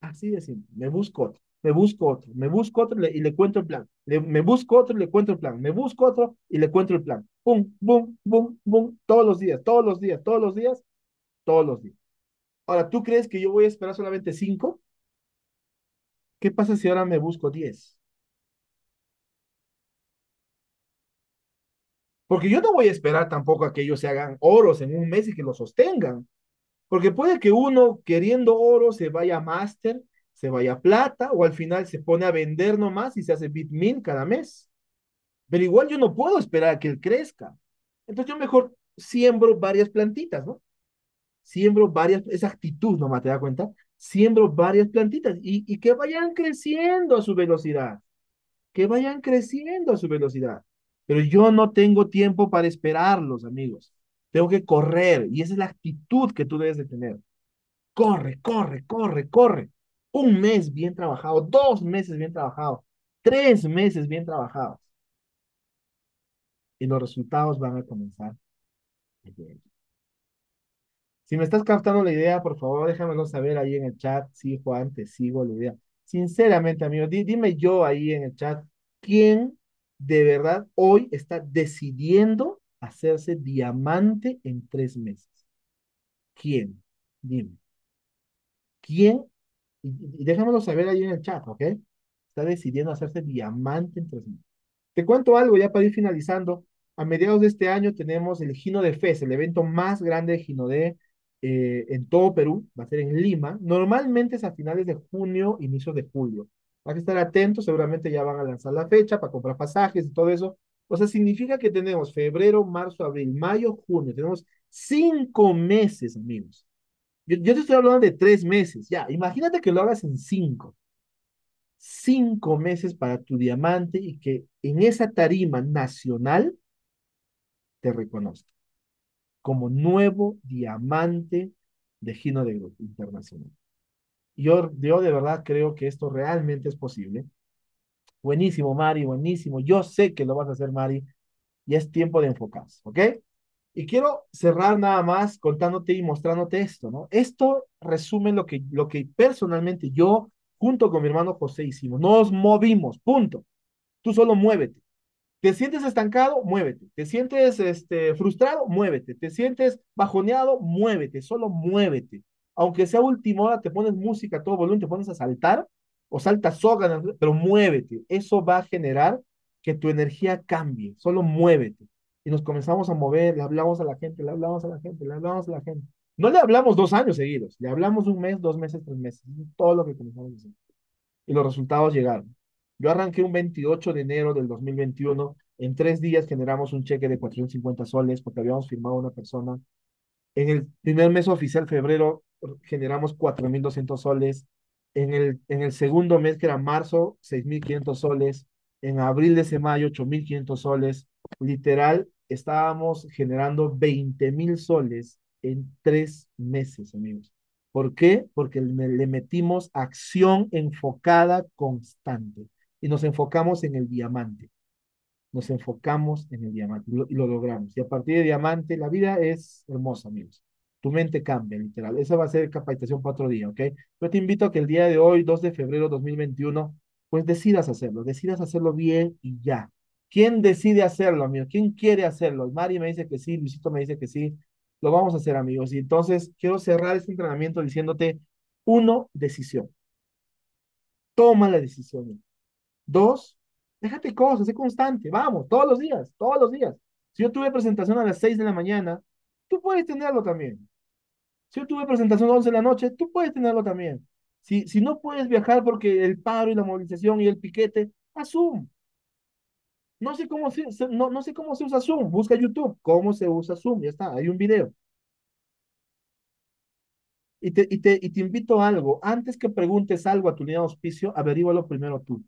Así de simple. Me busco otro, me busco otro, me busco otro y le cuento el plan. Me busco otro y le cuento el plan. Me busco otro y le cuento el plan. Pum, bum, bum, bum. Todos los días, todos los días, todos los días, todos los días. Ahora, ¿tú crees que yo voy a esperar solamente cinco? ¿Qué pasa si ahora me busco diez? Porque yo no voy a esperar tampoco a que ellos se hagan oros en un mes y que lo sostengan. Porque puede que uno queriendo oro se vaya a máster, se vaya a plata o al final se pone a vender nomás y se hace bitmin cada mes. Pero igual yo no puedo esperar a que él crezca. Entonces yo mejor siembro varias plantitas, ¿no? Siembro varias, esa actitud nomás, ¿te das cuenta? Siembro varias plantitas y, y que vayan creciendo a su velocidad. Que vayan creciendo a su velocidad. Pero yo no tengo tiempo para esperarlos, amigos. Tengo que correr y esa es la actitud que tú debes de tener. Corre, corre, corre, corre. Un mes bien trabajado, dos meses bien trabajado, tres meses bien trabajados. Y los resultados van a comenzar. Si me estás captando la idea, por favor, déjamelo saber ahí en el chat. Sí, Juan, te sigo la idea. Sinceramente, amigo, dime yo ahí en el chat, ¿quién de verdad hoy está decidiendo hacerse diamante en tres meses? ¿Quién? Dime. ¿Quién? Y, déjamelo saber ahí en el chat, ¿ok? Está decidiendo hacerse diamante en tres meses. Te cuento algo ya para ir finalizando. A mediados de este año tenemos el Gino de Fes, el evento más grande de Gino de eh, en todo Perú. Va a ser en Lima. Normalmente es a finales de junio, inicio de julio. Hay que estar atentos, seguramente ya van a lanzar la fecha para comprar pasajes y todo eso. O sea, significa que tenemos febrero, marzo, abril, mayo, junio. Tenemos cinco meses, amigos. Yo, te estoy hablando de tres meses. Ya, imagínate que lo hagas en cinco. Cinco meses para tu diamante y que en esa tarima nacional te reconozca como nuevo diamante de Gino de Grupo Internacional. Yo, yo de verdad creo que esto realmente es posible. Buenísimo, Mari, buenísimo. Yo sé que lo vas a hacer, Mari. Y es tiempo de enfocarse, ¿ok? Y quiero cerrar nada más contándote y mostrándote esto, ¿no? Esto resume lo que, lo que personalmente yo, junto con mi hermano José, hicimos. Nos movimos, punto. Tú solo muévete. ¿Te sientes estancado? Muévete. ¿Te sientes este, frustrado? Muévete. ¿Te sientes bajoneado? Muévete. Solo muévete. aunque sea última hora, te pones música a todo volumen, te pones a saltar o saltas soga, pero muévete. Eso va a generar que tu energía cambie. Solo muévete. Y nos comenzamos a mover, le hablamos a la gente, le hablamos a la gente, le hablamos a la gente. No le hablamos dos años seguidos, le hablamos un mes, dos meses, tres meses. Todo lo que comenzamos a hacer. Y los resultados llegaron. Yo arranqué un 28 de enero del 2021. En tres días generamos un cheque de 450 soles porque habíamos firmado a una persona. En el primer mes oficial, febrero, generamos 4.200 soles. En el, en el segundo mes, que era marzo, 6.500 soles. En abril de ese mayo, 8.500 soles. Literal, estábamos generando 20.000 soles en tres meses, amigos. ¿Por qué? Porque le metimos acción enfocada constante y nos enfocamos en el diamante. Nos enfocamos en el diamante y lo, y lo, logramos. Y a partir de diamante, la vida es hermosa, amigos. Tu mente cambia, literal. Esa va a ser capacitación para otro día, ¿ok? Yo te invito a que el día de hoy, 2 de febrero de 2021, pues decidas hacerlo, decidas hacerlo bien y ya. ¿Quién decide hacerlo, amigo? ¿Quién quiere hacerlo? Mari me dice que sí, Luisito me dice que sí. Lo vamos a hacer, amigos. Y entonces quiero cerrar este entrenamiento diciéndote, uno, decisión. Toma la decisión. Dos, déjate cosas, sé constante. Vamos, todos los días, todos los días. Si yo tuve presentación a las 6 de la mañana, tú puedes tenerlo también. Si yo tuve presentación a las 11 de la noche, tú puedes tenerlo también. Si, si no puedes viajar porque el paro y la movilización y el piquete, haz Zoom. No sé cómo se, no, no sé cómo se usa Zoom. Busca YouTube. ¿Cómo se usa Zoom? Ya está, hay un video. Y te, y, te, y te invito a algo. Antes que preguntes algo a tu línea de auspicio, averígualo primero tú.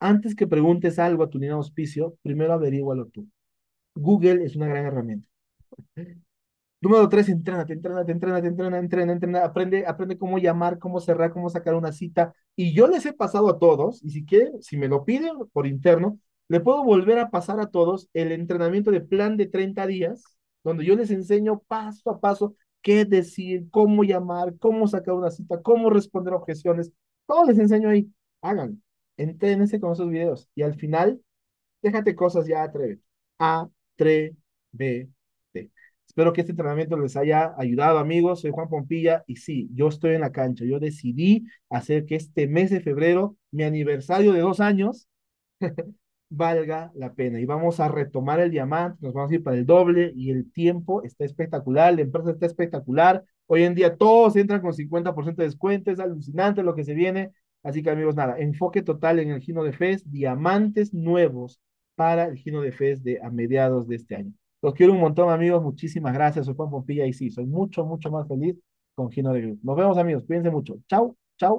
Antes que preguntes algo a tu línea de auspicio, primero averígualo tú. Google es una gran herramienta. Número tres, entrénate, entrénate, entrénate, entrénate, entrena, entrena, aprende, aprende cómo llamar, cómo cerrar, cómo sacar una cita. Y yo les he pasado a todos, y si quieren, si me lo piden por interno, le puedo volver a pasar a todos el entrenamiento de plan de 30 días, donde yo les enseño paso a paso qué decir, cómo llamar, cómo sacar una cita, cómo responder objeciones. Todo les enseño ahí. Hagan, entrénense con esos videos. Y al final, déjate cosas ya, atrévete. A-tre-be. Espero que este entrenamiento les haya ayudado, amigos. Soy Juan Pompilla y sí, yo estoy en la cancha. Yo decidí hacer que este mes de febrero, mi aniversario de dos años, valga la pena. Y vamos a retomar el diamante, nos vamos a ir para el doble y el tiempo está espectacular, la empresa está espectacular. Hoy en día todos entran con 50% de descuento, es alucinante lo que se viene. Así que amigos, nada, enfoque total en el Gino de Fez, diamantes nuevos para el Gino de Fez de a mediados de este año. Los quiero un montón, amigos. Muchísimas gracias. Soy Juan Pompilla y sí, soy mucho, mucho más feliz con Gino de Group. Nos vemos, amigos. Cuídense mucho. Chau, chau.